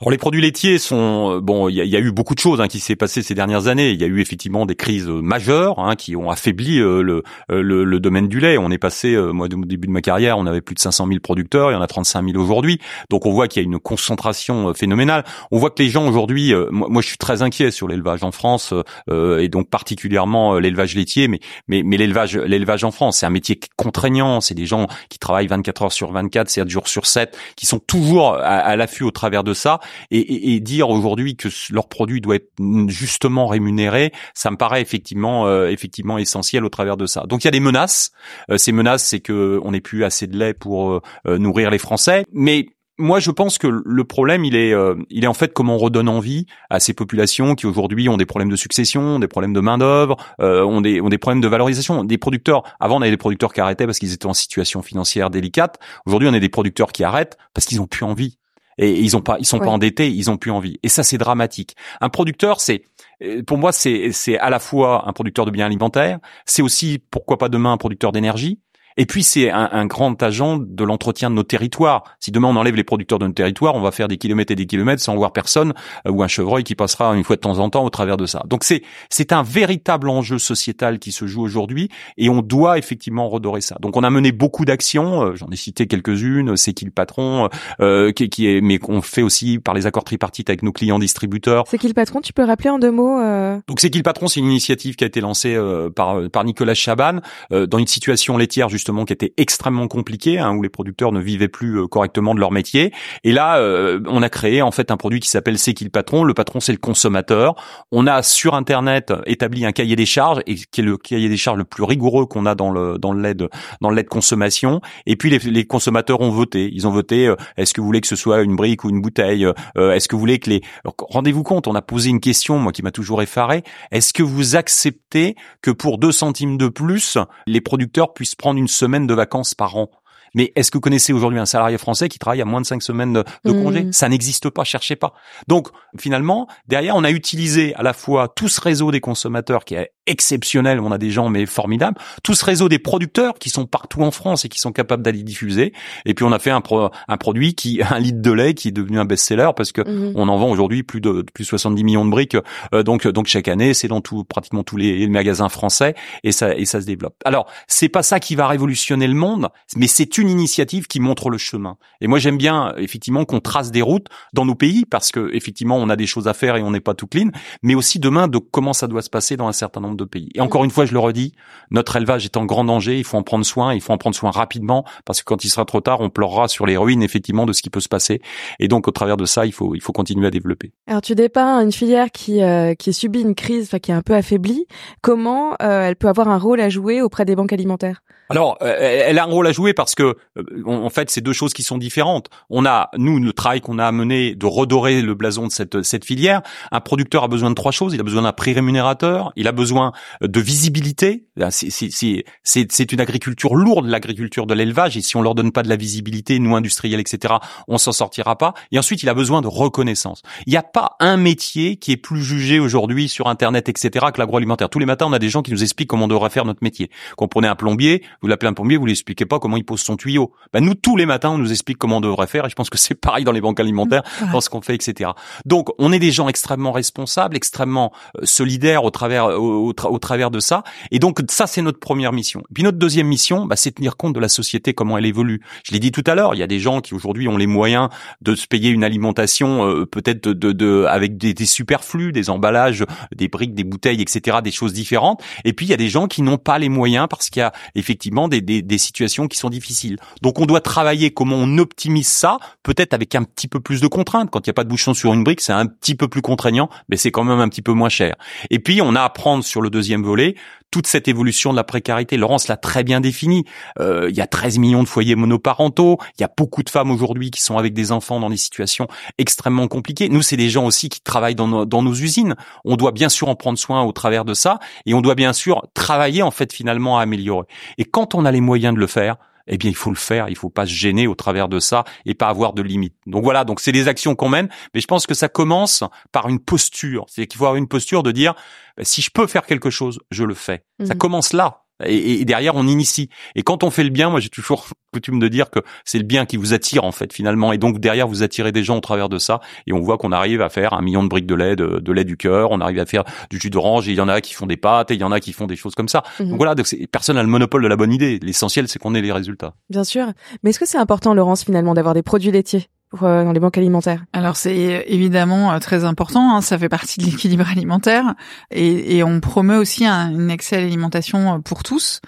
Alors les produits laitiers sont euh, bon, il y, a, eu beaucoup de choses hein, qui s'est passé ces dernières années. Il y a eu effectivement des crises euh, majeures hein, qui ont affaibli euh, le, le, le, domaine du lait. On est passé, moi au début de ma carrière, on avait plus de 500 000 producteurs, il y en a 35 000 aujourd'hui. Donc on voit qu'il y a une concentration phénoménale. On voit que les gens aujourd'hui, moi, moi, je suis très inquiet sur l'élevage en France et donc particulièrement l'élevage laitier, mais mais, mais l'élevage l'élevage en France, c'est un métier contraignant. C'est des gens qui travaillent 24 heures sur 24, 7 jours sur 7, qui sont toujours à l'affût au travers de ça et, et, dire aujourd'hui que leur produit doit être justement rémunéré, ça me paraît effectivement euh, effectivement essentiel au travers de ça. Donc il y a des menaces. Euh, ces menaces, c'est que on n'ait plus assez de lait pour euh, nourrir les Français, mais moi, je pense que le problème, il est, euh, il est en fait comment on redonne envie à ces populations qui aujourd'hui ont des problèmes de succession, des problèmes de main d'œuvre, euh, ont des ont des problèmes de valorisation. Des producteurs, avant on avait des producteurs qui arrêtaient parce qu'ils étaient en situation financière délicate. Aujourd'hui, on a des producteurs qui arrêtent parce qu'ils ont plus envie et ils ont pas, ils sont pas endettés, ils ont plus envie. Et ça, c'est dramatique. Un producteur, c'est euh, pour moi, c'est c'est à la fois un producteur de biens alimentaires, c'est aussi pourquoi pas demain un producteur d'énergie. Et puis c'est un, un, grand agent de l'entretien de nos territoires. Si demain on enlève les producteurs de nos territoires, on va faire des kilomètres et des kilomètres sans voir personne euh, ou un chevreuil qui passera une fois de temps en temps au travers de ça. Donc c'est c'est un véritable enjeu sociétal qui se joue aujourd'hui et on doit effectivement redorer ça. Donc on a mené beaucoup d'actions. Euh, j'en ai cité quelques-unes. C'est qui le patron euh, qui, qui, est mais qu'on fait aussi par les accords tripartites avec nos clients distributeurs. C'est qui le patron? Tu peux rappeler en deux mots euh... Donc c'est qui le patron? C'est une initiative qui a été lancée euh, par par Nicolas Chaban dans une situation laitière justement qui était extrêmement compliqué, hein, où les producteurs ne vivaient plus euh, correctement de leur métier. Et là, euh, on a créé en fait un produit qui s'appelle C'est qui le patron? Le patron, c'est le consommateur. On a sur Internet établi un cahier des charges, et qui est le cahier des charges le plus rigoureux qu'on a dans le dans le de dans le de consommation. Et puis les, les consommateurs ont voté. Ils ont voté. Euh, est-ce que vous voulez que ce soit une brique ou une bouteille? Est-ce que vous voulez que les rendez-vous compte On a posé une question, moi qui m'a toujours effaré. Est-ce que vous acceptez que pour deux centimes de plus, les producteurs puissent prendre une semaine de vacances par an. Mais est-ce que vous connaissez aujourd'hui un salarié français qui travaille à moins de cinq semaines de, de mmh. congé? Ça n'existe pas, cherchez pas. Donc finalement, derrière, on a utilisé à la fois tout ce réseau des consommateurs qui est exceptionnel, on a des gens mais formidables, tout ce réseau des producteurs qui sont partout en France et qui sont capables d'aller diffuser. Et puis on a fait un, un produit qui, un litre de lait qui est devenu un best-seller parce que mmh. on en vend aujourd'hui plus de plus 70 millions de briques. Euh, donc donc chaque année, c'est dans tout pratiquement tous les, les, magasins français et ça et ça se développe. Alors c'est pas ça qui va révolutionner le monde, mais c'est une initiative qui montre le chemin. Et moi j'aime bien effectivement qu'on trace des routes dans nos pays parce que effectivement on a des choses à faire et on n'est pas tout clean, mais aussi demain de comment ça doit se passer dans un certain nombre de pays. Et encore une fois, je le redis, notre élevage est en grand danger, il faut en prendre soin, il faut en prendre soin rapidement parce que quand il sera trop tard, on pleurera sur les ruines effectivement de ce qui peut se passer. Et donc au travers de ça, il faut il faut continuer à développer. Alors tu dépeins une filière qui euh, qui subit une crise, enfin qui est un peu affaiblie. Comment euh, elle peut avoir un rôle à jouer auprès des banques alimentaires? Alors, euh, elle a un rôle à jouer parce que, euh, en fait, c'est deux choses qui sont différentes. On a, nous, le travail qu'on a mené de redorer le blason de cette, cette filière. Un producteur a besoin de trois choses. Il a besoin d'un prix rémunérateur. Il a besoin de visibilité. C'est une agriculture lourde, l'agriculture de l'élevage. Et si on leur donne pas de la visibilité, nous, industriels, etc., on s'en sortira pas. Et ensuite, il a besoin de reconnaissance. Il n'y a pas un métier qui est plus jugé aujourd'hui sur Internet, etc., que l'agroalimentaire. Tous les matins, on a des gens qui nous expliquent comment on devrait faire notre métier. Comprenez un plombier, vous l'appelez un plombier, vous lui expliquez pas comment il pose son tuyau. Ben nous tous les matins on nous explique comment on devrait faire et je pense que c'est pareil dans les banques alimentaires, dans ce qu'on fait, etc. Donc on est des gens extrêmement responsables, extrêmement euh, solidaires au travers au, travers de ça et donc ça c'est notre première mission. Puis notre deuxième mission, bah, c'est tenir compte de la société comment elle évolue. Je l'ai dit tout à l'heure, il y a des gens qui aujourd'hui ont les moyens de se payer une alimentation euh, peut-être de, de, avec des, des superflus, des emballages, des briques, des bouteilles, etc., des choses différentes. Et puis il y a des gens qui n'ont pas les moyens parce qu'il y a effectivement des, des, des, situations qui sont difficiles. Donc on doit travailler comment on optimise ça, peut-être avec un petit peu plus de contraintes. Quand il n'y a pas de bouchon sur une brique, c'est un petit peu plus contraignant, mais c'est quand même un petit peu moins cher. Et puis on a à prendre sur le deuxième volet toute cette évolution de la précarité. Laurence l'a très bien défini. Euh, il y a 13 millions de foyers monoparentaux. Il y a beaucoup de femmes aujourd'hui qui sont avec des enfants dans des situations extrêmement compliquées. Nous, c'est des gens aussi qui travaillent dans nos, dans nos usines. On doit bien sûr en prendre soin au travers de ça, et on doit bien sûr travailler en fait finalement à améliorer. Et quand on a les moyens de le faire, eh bien il faut le faire, il faut pas se gêner au travers de ça et pas avoir de limites. Donc voilà, donc c'est des actions qu'on mène, mais je pense que ça commence par une posture, c'est qu'il faut avoir une posture de dire bah, si je peux faire quelque chose, je le fais. Ça mhm. commence là. Et, derrière, on initie. Et quand on fait le bien, moi j'ai toujours coutume de dire que c'est le bien qui vous attire en fait finalement. Et donc derrière, vous attirez des gens au travers de ça. Et on voit qu'on arrive à faire un million de briques de lait, de, lait du cœur. On arrive à faire du jus d'orange. Et il y en a qui font des pâtes. Et il y en a qui font des choses comme ça. Mhm. Donc voilà, donc personne n'a le monopole de la bonne idée. L'essentiel, c'est qu'on ait les résultats. Bien sûr. Mais est-ce que c'est important, Laurence, finalement, d'avoir des produits laitiers? Euh, dans les banques alimentaires Alors c'est évidemment euh, très important, hein, ça fait partie de l'équilibre alimentaire et, et, on promeut aussi un, une excellente alimentation euh, pour tous.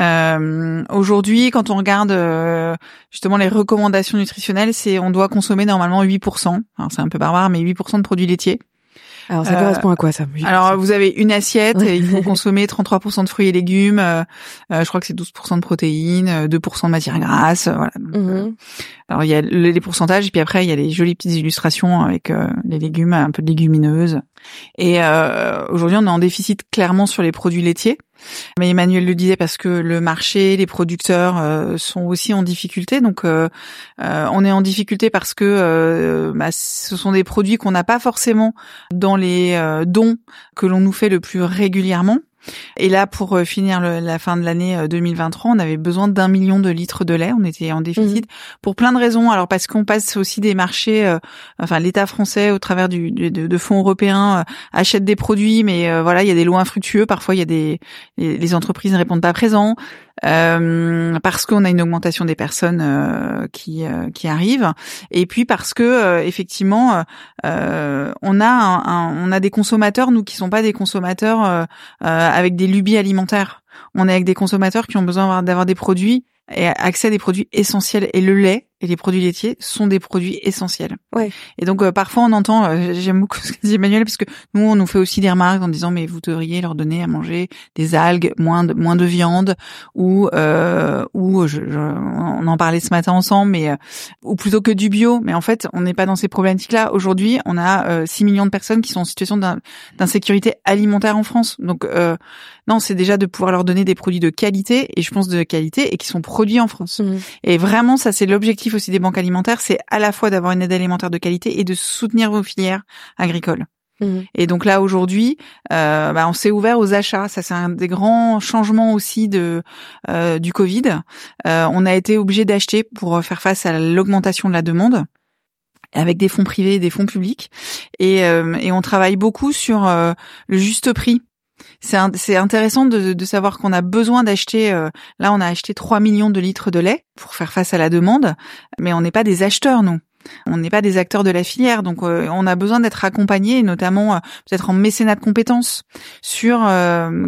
Euh, Aujourd'hui, quand on regarde justement les recommandations nutritionnelles, c'est on doit consommer normalement 8%, alors c'est un peu barbare, mais 8% de produits laitiers. Alors ça correspond à quoi ça Alors vous avez une assiette, et il faut consommer 33% de fruits et légumes, euh, je crois que c'est 12% de protéines, 2% de matières grasses, voilà. Mhm. Alors il y a les pourcentages, et puis après il y a les jolies petites illustrations avec euh, les légumes, un peu de légumineuses. Et euh, aujourd'hui, on est en déficit clairement sur les produits laitiers. Mais Emmanuel le disait parce que le marché, les producteurs euh, sont aussi en difficulté. Donc, on est en difficulté parce que bah, ce sont des produits qu'on n'a pas forcément dans les dons que l'on nous fait le plus régulièrement. Et là, pour euh, finir la fin de l'année 2023, euh, on avait besoin d'un million de litres de lait. On était en déficit mhm. pour plein de raisons. Alors parce qu'on passe aussi des marchés, euh, enfin l'État français au travers du, de, de, fonds européens achète des produits, mais voilà, il y a des lois infructueux. Parfois, il y a des les, entreprises ne répondent pas présent. Euh, parce qu'on a une augmentation des personnes euh, qui euh, qui arrivent et puis parce que effectivement on a un, on a des consommateurs nous qui sont pas des consommateurs avec des lubies alimentaires. On est avec des consommateurs qui ont besoin d'avoir des produits et accès à des produits essentiels. Et le lait et les produits laitiers sont des produits essentiels. Ouais. Et donc euh, parfois on entend, euh, j'aime beaucoup ce que dit Emmanuel, parce que nous on nous fait aussi des remarques en disant mais vous devriez leur donner à manger des algues, moins de moins de viande, ou euh, ou je, on en parlait ce matin ensemble, mais euh, ou plutôt que du bio. Mais en fait on n'est pas dans ces problématiques-là. Aujourd'hui on a 6 millions de personnes qui sont en situation d'insécurité alimentaire en France. Donc non c'est déjà de pouvoir leur donner des produits de qualité et je pense de qualité et qui sont produits en France. Mmh. Et vraiment ça c'est l'objectif aussi des banques alimentaires, c'est à la fois d'avoir une aide alimentaire de qualité et de soutenir vos filières agricoles. Mmh. Et donc là aujourd'hui, euh, bah, on s'est ouvert aux achats. Ça c'est un des grands changements aussi de euh, du Covid. Euh, on a été obligé d'acheter pour faire face à l'augmentation de la demande avec des fonds privés et des fonds publics. Et, et on travaille beaucoup sur le juste prix c'est intéressant de, savoir qu'on a besoin d'acheter. Euh, là, on a acheté 3 millions de litres de lait pour faire face à la demande, mais on n'est pas des acheteurs, nous. On n'est pas des acteurs de la filière, donc euh, on a besoin d'être accompagnés, notamment euh, peut-être en mécénat de compétences, sur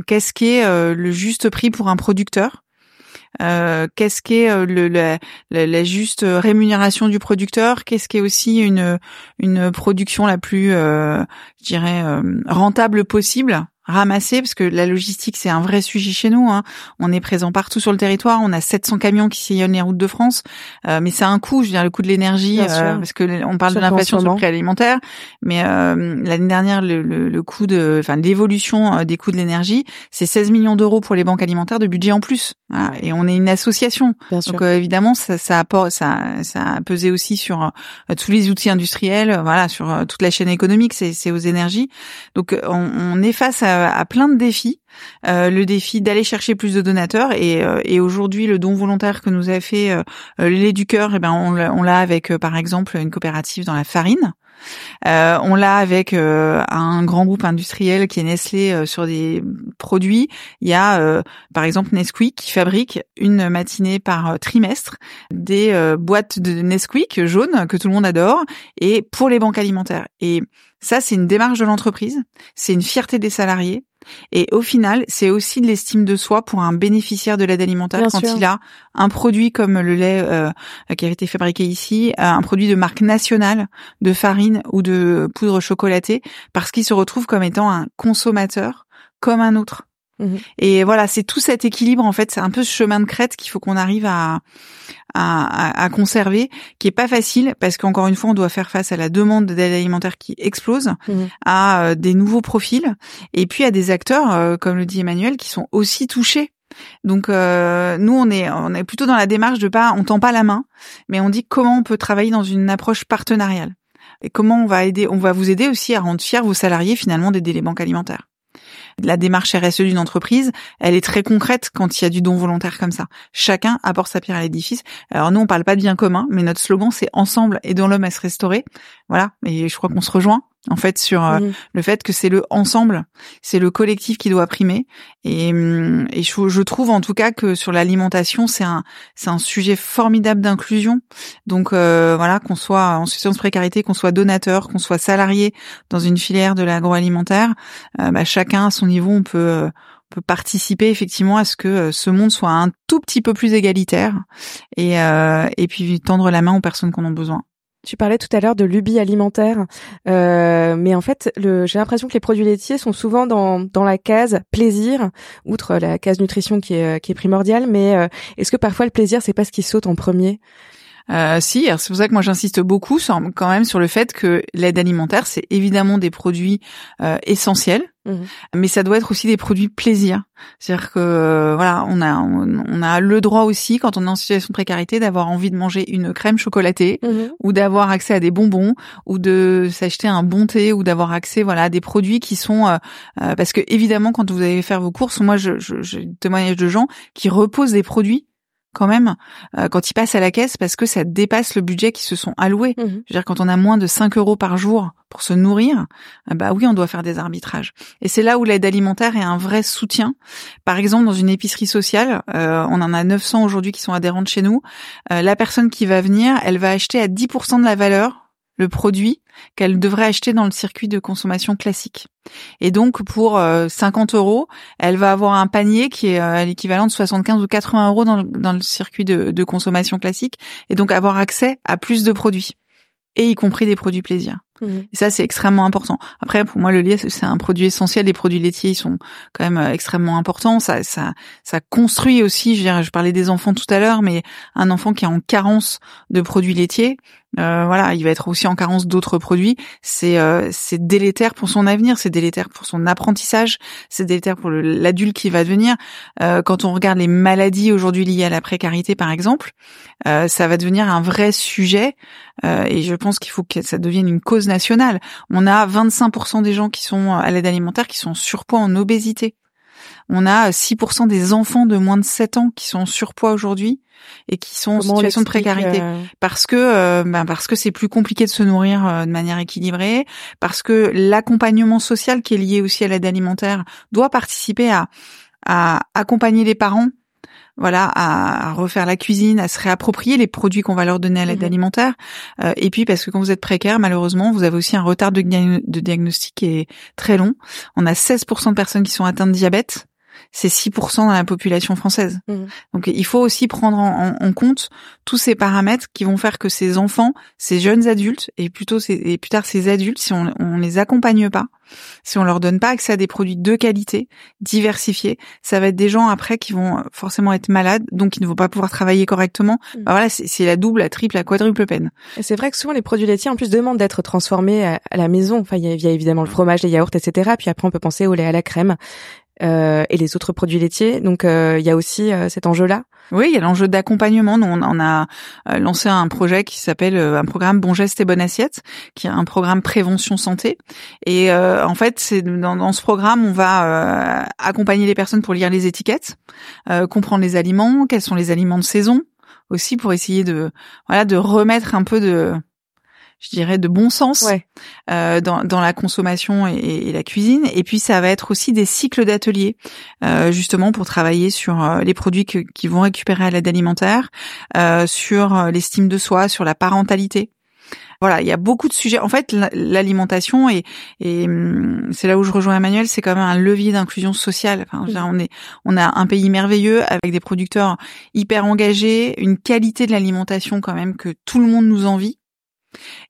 qu'est-ce qu'est le juste prix pour un producteur. qu'est-ce qu'est le, la, la, juste rémunération du producteur, qu'est-ce qu'est aussi une une production la plus, je dirais, rentable possible ramasser parce que la logistique c'est un vrai sujet chez nous. Hein. On est présent partout sur le territoire. On a 700 camions qui sillonnent les routes de France, euh, mais c'est un coût. Je veux dire le coût de l'énergie euh, parce que on parle de l'inflation sur le prix alimentaire, mais euh, l'année dernière le, le, le, coût de, enfin l'évolution des coûts de l'énergie, c'est 16 millions d'euros pour les banques alimentaires de budget en plus. Voilà. Et on est une association, donc euh, évidemment ça, ça apporte, ça, ça a pesé aussi sur tous les outils industriels, voilà, sur toute la chaîne économique. C'est aux énergies. Donc on, on est face à à plein de défis. Euh, le défi d'aller chercher plus de donateurs et, euh, et aujourd'hui le don volontaire que nous a fait euh, euh du cœur, et eh ben on l'a avec par exemple une coopérative dans la farine. Euh, on l'a avec un grand groupe industriel qui est Nestlé sur des produits. Il y a par exemple Nesquik qui fabrique une matinée par trimestre des boîtes de Nesquik jaunes que tout le monde adore et pour les banques alimentaires. Et ça, c'est une démarche de l'entreprise, c'est une fierté des salariés. Et au final, c'est aussi de l'estime de soi pour un bénéficiaire de l'aide alimentaire quand il a un produit comme le lait euh, qui a été fabriqué ici, euh, un produit de marque nationale de farine ou de poudre chocolatée, parce qu'il se retrouve comme étant un consommateur comme un autre. Mhm. Et voilà, c'est tout cet équilibre en fait, c'est un peu ce chemin de crête qu'il faut qu'on arrive à, à, à, conserver, qui est pas facile parce qu'encore une fois, on doit faire face à la demande d'aide alimentaire qui explose, mhm. à euh, des nouveaux profils, et puis à des acteurs, euh, comme le dit Emmanuel, qui sont aussi touchés. Donc euh, nous, on est on est plutôt dans la démarche de pas, on tend pas la main, mais on dit comment on peut travailler dans une approche partenariale et comment on va aider, on va vous aider aussi à rendre fiers vos salariés finalement d'aider les banques alimentaires. La démarche RSE d'une entreprise, elle est très concrète quand il y a du don volontaire comme ça. Chacun apporte sa pierre à l'édifice. Alors nous, on parle pas de bien commun, mais notre slogan, c'est ensemble aidons l'homme à se restaurer. Voilà. Et je crois qu'on se rejoint en fait sur euh, mmh. le fait que c'est le ensemble, c'est le collectif qui doit primer et, mmh, et je, je, trouve en tout cas que sur l'alimentation c'est un c'est un sujet formidable d'inclusion donc euh, voilà qu'on soit en situation de précarité qu'on soit donateur qu'on soit salarié dans une filière de l'agroalimentaire euh, bah, chacun à son niveau on peut peut participer effectivement à ce que ce monde soit un tout petit peu plus égalitaire et, et puis tendre la main aux personnes qui en ont besoin. Tu parlais tout à l'heure de lubie alimentaire, euh, mais en fait, j'ai l'impression que les produits laitiers sont souvent dans, dans la case plaisir, outre la case nutrition qui est, qui est primordiale. Mais euh, est-ce que parfois le plaisir, c'est pas ce qui saute en premier? Euh, si, c'est pour ça que moi j'insiste beaucoup sur, quand même sur le fait que l'aide alimentaire, c'est évidemment des produits euh, essentiels, mhm. mais ça doit être aussi des produits plaisir. C'est-à-dire que euh, voilà, on a on, a le droit aussi quand on est en situation de précarité d'avoir envie de manger une crème chocolatée mhm. ou d'avoir accès à des bonbons ou de s'acheter un bon thé ou d'avoir accès voilà à des produits qui sont euh, parce que évidemment quand vous allez faire vos courses, moi je, je, je témoignage de gens qui reposent des produits quand même euh, quand ils passent à la caisse parce que ça dépasse le budget qui se sont alloués. Mhm. Je veux dire, quand on a moins de 5 euros par jour pour se nourrir, euh, bah oui, on doit faire des arbitrages. Et c'est là où l'aide alimentaire est un vrai soutien. Par exemple, dans une épicerie sociale, euh, on en a 900 aujourd'hui qui sont adhérentes chez nous. la personne qui va venir, elle va acheter à 10% de la valeur le produit qu'elle devrait acheter dans le circuit de consommation classique. Et donc pour 50 euh, euros, elle va avoir un panier qui est euh, l'équivalent de 75 ou 80 euros dans le, dans le circuit de, de, consommation classique, et donc avoir accès à plus de produits, et y compris des produits plaisir. Mmh. Et ça, c'est extrêmement important. Après, pour moi, le lait, c'est un produit essentiel. Les produits laitiers, ils sont quand même euh, extrêmement importants. Ça, ça, ça construit aussi. Je, je parlais des enfants tout à l'heure, mais un enfant qui est en carence de produits laitiers, euh, voilà, il va être aussi en carence d'autres produits. C'est euh, c'est délétère pour son avenir, c'est délétère pour son apprentissage, c'est délétère pour l'adulte qui va devenir. Euh, quand on regarde les maladies aujourd'hui liées à la précarité, par exemple, euh, ça va devenir un vrai sujet. Et je pense qu'il faut que ça devienne une cause nationale. On a 25% des gens qui sont à l'aide alimentaire qui sont surpoids, en obésité. On a 6% des enfants de moins de 7 ans qui sont en surpoids aujourd'hui et qui sont en situation de précarité euh parce que euh, ben parce que c'est plus compliqué de se nourrir euh, de manière équilibrée, parce que l'accompagnement social qui est lié aussi à l'aide alimentaire doit participer à à accompagner les parents voilà, à, refaire la cuisine, à se réapproprier les produits qu'on va leur donner à l'aide mmh alimentaire. et puis parce que quand vous êtes précaire, malheureusement, vous avez aussi un retard de, de diagnostic qui est très long. On a 16% de personnes qui sont atteintes de diabète c'est 6% dans la population française. Mmh. Donc il faut aussi prendre en, compte tous ces paramètres qui vont faire que ces enfants, ces jeunes adultes, et plutôt ces, et plus tard ces adultes, si on, on les accompagne pas, si on leur donne pas accès à des produits de qualité, diversifiés, ça va être des gens après qui vont forcément être malades, donc qui ne vont pas pouvoir travailler correctement. Mmh. Bah voilà, c'est la double, la triple, la quadruple peine. C'est vrai que souvent les produits laitiers en plus demandent d'être transformés à, la maison. Enfin, il y, a évidemment le fromage, les yaourts, etc. Puis après, on peut penser au lait à la crème. Euh, et les autres produits laitiers. Donc euh, il y a aussi euh, cet enjeu-là. Oui, il y a l'enjeu d'accompagnement. On, on a lancé un projet qui s'appelle un programme Bon geste et bonne assiette, qui est un programme prévention santé. Et en fait, c'est dans, dans, ce programme, on va accompagner les personnes pour lire les étiquettes, comprendre les aliments, quels sont les aliments de saison, aussi pour essayer de voilà de remettre un peu de je dirais, de bon sens euh, dans, dans, la consommation et, et, la cuisine. Et puis ça va être aussi des cycles d'ateliers, euh, justement pour travailler sur euh, les produits que, qui vont récupérer à l'aide alimentaire, euh, sur l'estime de soi, sur la parentalité. Voilà, il y a beaucoup de sujets. En fait, l'alimentation et, et hum, c'est là où je rejoins Emmanuel, c'est quand même un levier d'inclusion sociale. Enfin, on est, on a un pays merveilleux avec des producteurs hyper engagés, une qualité de l'alimentation quand même que tout le monde nous envie.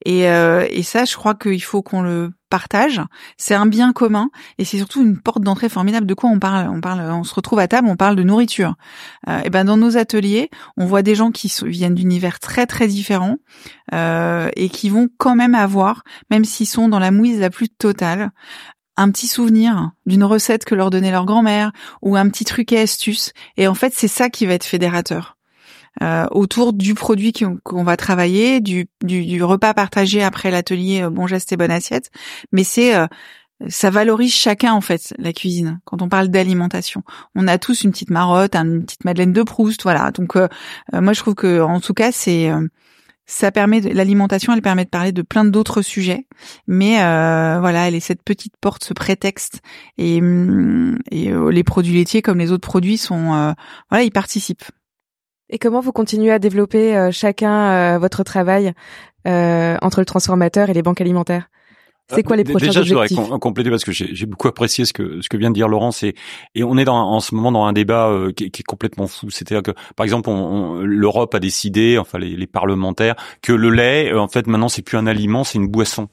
Et, euh, et ça, je crois qu'il faut qu'on le partage. C'est un bien commun et c'est surtout une porte d'entrée formidable. De quoi on parle? On parle, on se retrouve à table, on parle de nourriture. Euh, et ben dans nos ateliers, on voit des gens qui viennent d'univers très très différents euh, et qui vont quand même avoir, même s'ils sont dans la mouise la plus totale, un petit souvenir d'une recette que leur donnait leur grand-mère ou un petit truc et astuce. Et en fait, c'est ça qui va être fédérateur. Euh, autour du produit qu'on va travailler, du, du, repas partagé après l'atelier euh, Bon geste et bonne assiette. Mais c'est euh, ça valorise chacun en fait la cuisine. Quand on parle d'alimentation, on a tous une petite marotte, une petite Madeleine de Proust, voilà. Donc moi je trouve que en tout cas c'est ça permet l'alimentation, elle permet de parler de plein d'autres sujets, mais voilà, elle est cette petite porte, ce prétexte, et, hum, et les produits laitiers comme les autres produits sont, voilà, ils participent. Et comment vous continuez à développer euh, chacun euh, votre travail euh, entre le transformateur et les banques alimentaires? C'est quoi les prochains Déjà, objectifs je voudrais compléter parce que j'ai beaucoup apprécié ce que ce que vient de dire Laurence et et on est dans en ce moment dans un débat qui, est complètement fou. C'est-à-dire que par exemple, l'Europe a décidé, enfin les, les, parlementaires, que le lait, en fait, maintenant c'est plus un aliment, c'est une boisson.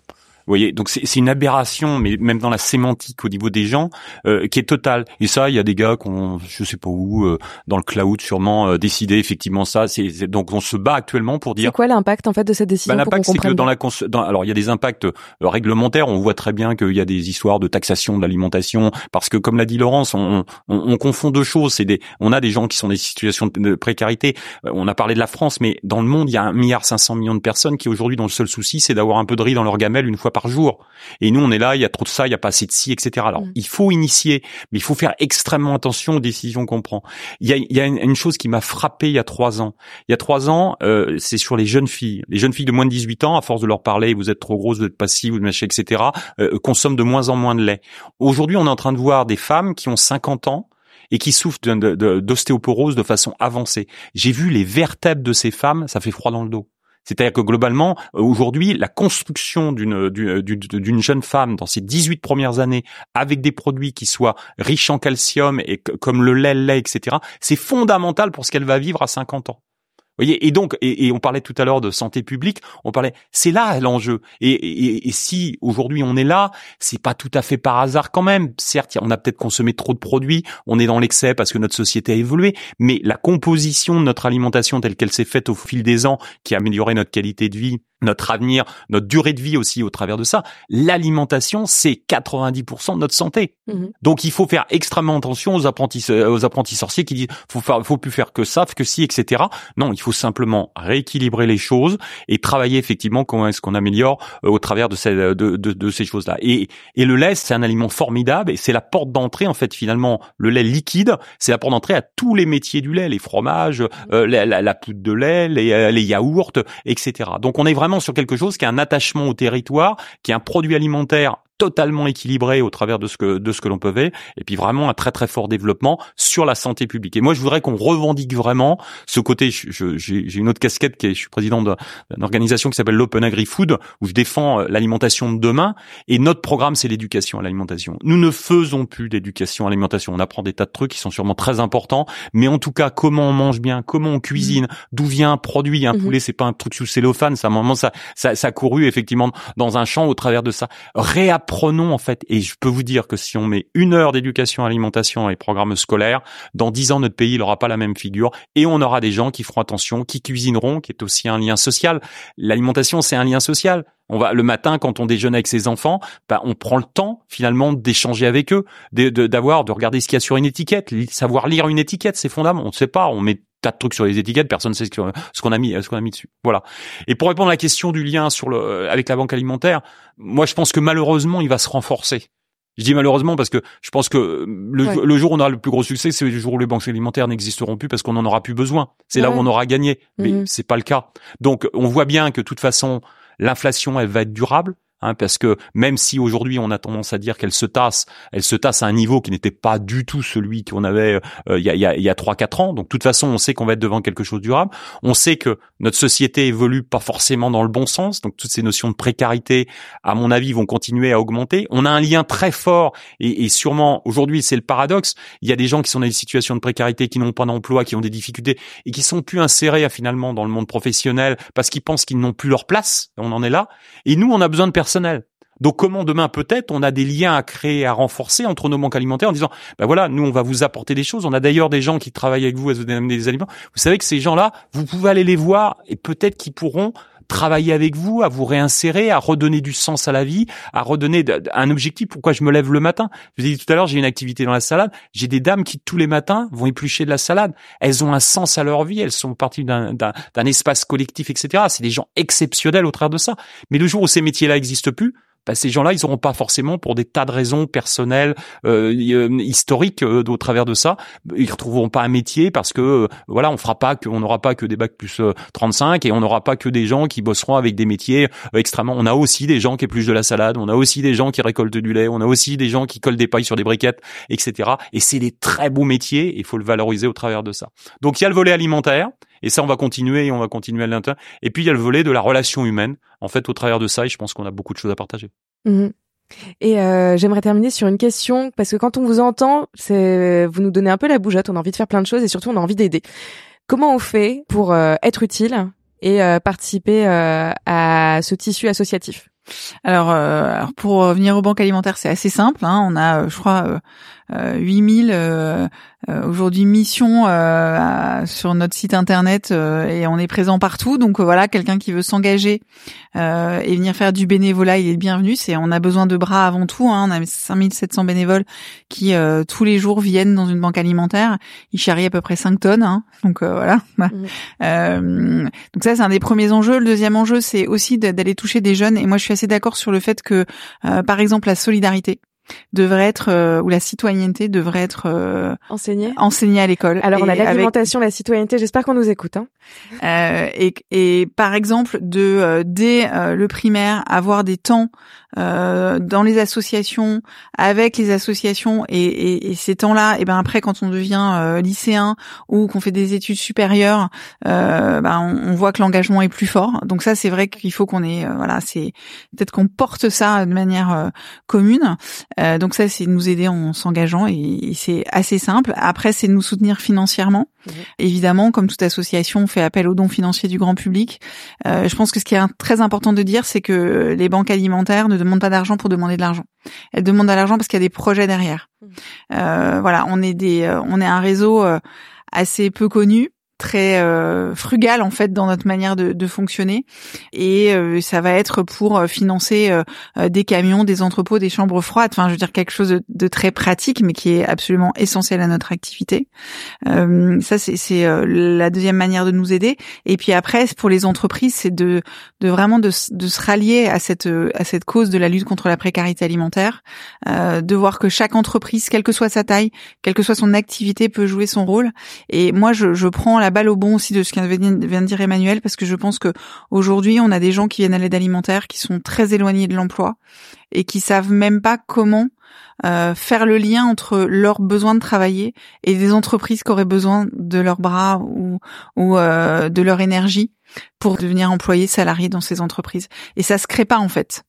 Vous voyez, donc c'est une aberration, mais même dans la sémantique au niveau des gens, euh, qui est totale. Et ça, il y a des gars qu'on, je sais pas où, euh, dans le cloud, sûrement euh, décidé effectivement ça. C'est donc on se bat actuellement pour dire. C'est quoi l'impact en fait de cette décision bah, L'impact, c'est que dans la, dans, alors il y a des impacts réglementaires. On voit très bien qu'il y a des histoires de taxation de l'alimentation, parce que comme l'a dit Laurence, on, on, on confond deux choses. C'est des, on a des gens qui sont dans des situations de précarité. On a parlé de la France, mais dans le monde, il y a un milliard cinq millions de personnes qui aujourd'hui, dont le seul souci, c'est d'avoir un peu de riz dans leur gamelle une fois par jour. Et nous, on est là, il y a trop de ça, il y a pas assez de ci, etc. Alors, mm. il faut initier, mais il faut faire extrêmement attention aux décisions qu'on prend. Il y a, il y a une, chose qui m'a frappé il y a trois ans. Il y a trois ans, euh, c'est sur les jeunes filles. Les jeunes filles de moins de 18 ans, à force de leur parler, vous êtes trop grosse, vous êtes pas ci, vous machin, etc., euh, consomment de moins en moins de lait. Aujourd'hui, on est en train de voir des femmes qui ont 50 ans et qui souffrent d'ostéoporose de façon avancée. J'ai vu les vertèbres de ces femmes, ça fait froid dans le dos. C'est-à-dire que globalement, euh, aujourd'hui, la construction d'une d'une jeune femme dans ses 18 premières années avec des produits qui soient riches en calcium et comme le lait, le lait, etc., c'est fondamental pour ce qu'elle va vivre à 50 ans voyez, et donc, et, on parlait tout à l'heure de santé publique, on parlait, c'est là l'enjeu. Et, et, si aujourd'hui on est là, c'est pas tout à fait par hasard quand même. Certes, on a peut-être consommé trop de produits, on est dans l'excès parce que notre société a évolué, mais la composition de notre alimentation telle qu'elle s'est faite au fil des ans, qui a amélioré notre qualité de vie, notre avenir, notre durée de vie aussi au travers de ça. L'alimentation, c'est 90% de notre santé. Mhm. Donc il faut faire extrêmement attention aux apprentis, euh, aux apprentis sorciers qui disent faut faire, faut plus faire que ça, que si, etc. Non, il faut simplement rééquilibrer les choses et travailler effectivement comment est-ce qu'on améliore euh, au travers de ces, de, de, de ces choses-là. Et, et le lait, c'est un aliment formidable et c'est la porte d'entrée en fait finalement. Le lait liquide, c'est la porte d'entrée à tous les métiers du lait, les fromages, euh, la, la, poudre de lait, les, les yaourts, etc. Donc on est vraiment sur quelque chose qui a un attachement au territoire, qui est un produit alimentaire totalement équilibré au travers de ce que de ce que l'on peut et puis vraiment un très très fort développement sur la santé publique. Et moi, je voudrais qu'on revendique vraiment ce côté. J'ai une autre casquette qui est, je suis président d'une organisation qui s'appelle l'Open Agri Food où je défends euh, l'alimentation de demain. Et notre programme, c'est l'éducation à l'alimentation. Nous ne faisons plus d'éducation à l'alimentation. On apprend des tas de trucs qui sont sûrement très importants, mais en tout cas, comment on mange bien, comment on cuisine, d'où vient un produit. Un mhm. poulet, c'est pas un truc sous cellophane. Ça, à un moment, ça, ça, ça a couru effectivement dans un champ au travers de ça apprenons en fait, et je peux vous dire que si on met une heure d'éducation à l'alimentation et programmes scolaires, dans dix ans notre pays n'aura pas la même figure et on aura des gens qui feront attention, qui cuisineront, qui est aussi un lien social. L'alimentation c'est un lien social. On va le matin quand on déjeune avec ses enfants, bah, on prend le temps finalement d'échanger avec eux, d'avoir, de, de, regarder ce qu'il y a sur une étiquette, savoir lire une étiquette, c'est fondamental. On ne sait pas, on met tas de trucs sur les étiquettes, personne ne sait ce qu'on a mis, ce qu'on a mis dessus. Voilà. Et pour répondre à la question du lien sur le, avec la banque alimentaire, moi je pense que malheureusement il va se renforcer. Je dis malheureusement parce que je pense que le, jour où on aura le plus gros succès, c'est le jour où les banques alimentaires n'existeront plus parce qu'on en aura plus besoin. C'est là où on aura gagné. Mais mhm. c'est pas le cas. Donc on voit bien que de toute façon, l'inflation, elle va être durable. Hein, parce que même si aujourd'hui on a tendance à dire qu'elle se tasse, elle se tasse à un niveau qui n'était pas du tout celui qu'on avait euh, il y a y a trois quatre ans. Donc de toute façon, on sait qu'on va être devant quelque chose de durable. On sait que notre société évolue pas forcément dans le bon sens. Donc toutes ces notions de précarité, à mon avis, vont continuer à augmenter. On a un lien très fort et, et sûrement aujourd'hui c'est le paradoxe. Il y a des gens qui sont dans des situations de précarité, qui n'ont pas d'emploi, qui ont des difficultés et qui sont plus insérés finalement dans le monde professionnel parce qu'ils pensent qu'ils n'ont plus leur place. On en est là. Et nous, on a besoin de personnes donc comment demain peut-être on a des liens à créer, à renforcer entre nos banques alimentaires en disant ben voilà nous on va vous apporter des choses. On a d'ailleurs des gens qui travaillent avec vous à vous donner des aliments. Vous savez que ces gens-là vous pouvez aller les voir et peut-être qu'ils pourront travailler avec vous, à vous réinsérer, à redonner du sens à la vie, à redonner un objectif. Pourquoi je me lève le matin? Vous ai dit tout à l'heure, j'ai une activité dans la salade. J'ai des dames qui tous les matins vont éplucher de la salade. Elles ont un sens à leur vie. Elles sont parties d'un espace collectif, etc. C'est des gens exceptionnels au travers de ça. Mais le jour où ces métiers-là existent plus, bah, ces gens-là, ils n'auront pas forcément, pour des tas de raisons personnelles, euh, euh historiques, euh, au travers de ça, ils retrouveront pas un métier parce que euh, voilà, on fera pas que, on n'aura pas que des bacs plus 35 et on n'aura pas que des gens qui bosseront avec des métiers extrêmement. On a aussi des gens qui épluchent de la salade, on a aussi des gens qui récoltent du lait, on a aussi des gens qui collent des pailles sur des briquettes, etc. Et c'est des très beaux métiers. et Il faut le valoriser au travers de ça. Donc il y a le volet alimentaire. Et ça, on va continuer et on va continuer à l'intérieur. Et puis, il y a le volet de la relation humaine. En fait, au travers de ça, et je pense qu'on a beaucoup de choses à partager. Mhm. Et euh, j'aimerais terminer sur une question parce que quand on vous entend, c'est vous nous donnez un peu la bougeotte. On a envie de faire plein de choses et surtout on a envie d'aider. Comment on fait pour euh, être utile et euh, participer euh, à ce tissu associatif? Alors, alors, pour revenir aux banques alimentaires, c'est assez simple. Hein. On a, je crois, 8000 euh, euh, aujourd'hui missions euh, sur notre site internet et on est présent partout. Donc voilà, quelqu'un qui veut s'engager et venir faire du bénévolat, il est bienvenu. C'est on a besoin de bras avant tout. Hein. On a 5700 bénévoles qui tous les jours viennent dans une banque alimentaire. Ils charrient à peu près 5 tonnes. Hein. Donc voilà. Mmh. donc ça c'est un des premiers enjeux. Le deuxième enjeu c'est aussi d'aller toucher des jeunes. Et moi je suis assez d'accord sur le fait que par exemple la solidarité devrait être euh, ou la citoyenneté devrait être euh, enseignée enseignée à l'école. Alors on a l'alimentation, la citoyenneté. J'espère qu'on nous écoute. Hein. Euh, et, et par exemple de euh, dès le primaire avoir des temps dans les associations avec les associations et, et, et ces temps-là, et ben après quand on devient lycéen ou qu'on fait des études supérieures, ben on, on, voit que l'engagement est plus fort. Donc ça c'est vrai qu'il faut qu'on ait voilà c'est peut-être qu'on porte ça de manière commune. Euh, donc ça, c'est nous aider en s'engageant et, c'est assez simple. Après, c'est nous soutenir financièrement. Mmh. Évidemment, comme toute association, on fait appel aux dons financiers du grand public. Euh, je pense que ce qui est très important de dire, c'est que les banques alimentaires ne demandent pas d'argent pour demander de l'argent. Elles demandent de l'argent parce qu'il y a des projets derrière. Mmh. Euh, voilà, on est des, on est un réseau assez peu connu très euh, frugal en fait dans notre manière de, de fonctionner et euh, ça va être pour euh, financer euh, des camions, des entrepôts, des chambres froides. Enfin, je veux dire quelque chose de, très pratique mais qui est absolument essentiel à notre activité. ça c'est la deuxième manière de nous aider. Et puis après pour les entreprises c'est de, de vraiment de, de, se rallier à cette à cette cause de la lutte contre la précarité alimentaire, de voir que chaque entreprise, quelle que soit sa taille, quelle que soit son activité, peut jouer son rôle. Et moi je, je prends la balle au bon aussi de ce qu'vient de dire Emmanuel, parce que je pense que aujourd'hui, on a des gens qui viennent à l'aide alimentaire qui sont très éloignés de l'emploi et qui savent même pas comment euh, faire le lien entre leurs besoins de travailler et des entreprises qui auraient besoin de leurs bras ou, ou euh, de leur énergie pour devenir employés salariés dans ces entreprises. Et ça se crée pas en fait.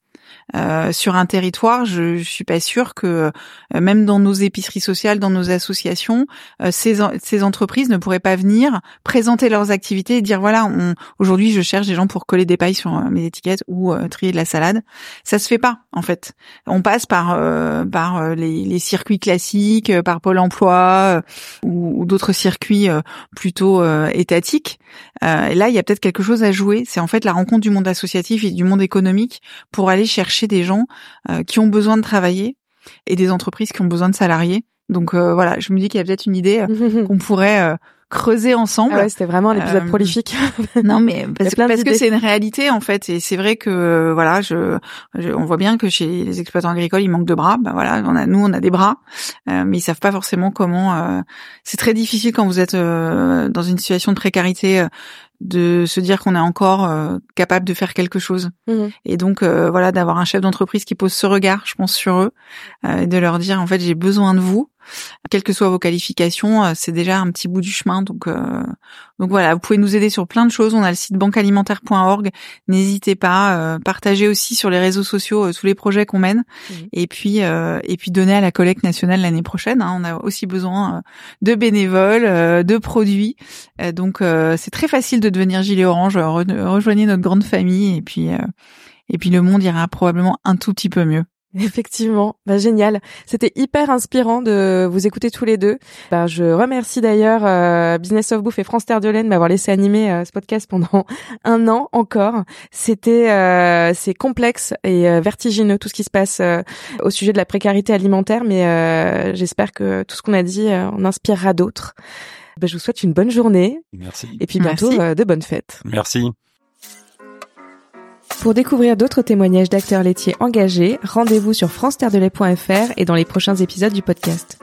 Euh, sur un territoire, je, je suis pas sûre que euh, même dans nos épiceries sociales, dans nos associations, euh, ces, ces entreprises ne pourraient pas venir présenter leurs activités et dire voilà, aujourd'hui je cherche des gens pour coller des pailles sur mes étiquettes ou trier de la salade. Ça se fait pas en fait. On passe par par les, les, circuits classiques, par Pôle Emploi ou, ou d'autres circuits plutôt étatiques. et là, il y a peut-être quelque chose à jouer. C'est en fait la rencontre du monde associatif et du monde économique pour aller chercher des gens euh, qui ont besoin de travailler et des entreprises qui ont besoin de salariés. Donc euh, voilà, je me dis qu'il y a peut-être une idée euh, qu'on pourrait creuser ensemble. Ah ouais, c'était vraiment un épisode prolifique. non mais parce, que c'est une réalité en fait et c'est vrai que voilà, je, on voit bien que chez les exploitants agricoles, il manque de bras. Ben voilà, on a nous on a des bras mais ils savent pas forcément comment c'est très difficile quand vous êtes dans une situation de précarité de se dire qu'on est encore euh, capable de faire quelque chose. Mhm. Et donc euh, voilà, d'avoir un chef d'entreprise qui pose ce regard, je pense, sur eux, euh, et de leur dire en fait j'ai besoin de vous, quelles que soient vos qualifications, c'est déjà un petit bout du chemin. Donc donc voilà, vous pouvez nous aider sur plein de choses. On a le site banquealimentaire.org. N'hésitez pas, partagez aussi sur les réseaux sociaux tous les projets qu'on mène, mhm. et puis et puis donnez à la collecte nationale l'année prochaine. Hein. On a aussi besoin de bénévoles, de produits. donc c'est très facile de devenir gilet orange, rejoignez notre grande famille et puis euh, et puis le monde ira probablement un tout petit peu mieux. Effectivement, bah génial. C'était hyper inspirant de vous écouter tous les deux. Bah, je remercie d'ailleurs euh, Business of Bouffe et France Terre de Laine m'avoir laissé animer euh, ce podcast pendant un an encore. C'était c'est complexe et vertigineux tout ce qui se passe au sujet de la précarité alimentaire, mais j'espère que tout ce qu'on a dit en inspirera d'autres. Ben, je vous souhaite une bonne journée. Merci. Et puis bientôt euh, de bonnes fêtes. Merci. Pour découvrir d'autres témoignages d'acteurs laitiers engagés, rendez-vous sur france et dans les prochains épisodes du podcast.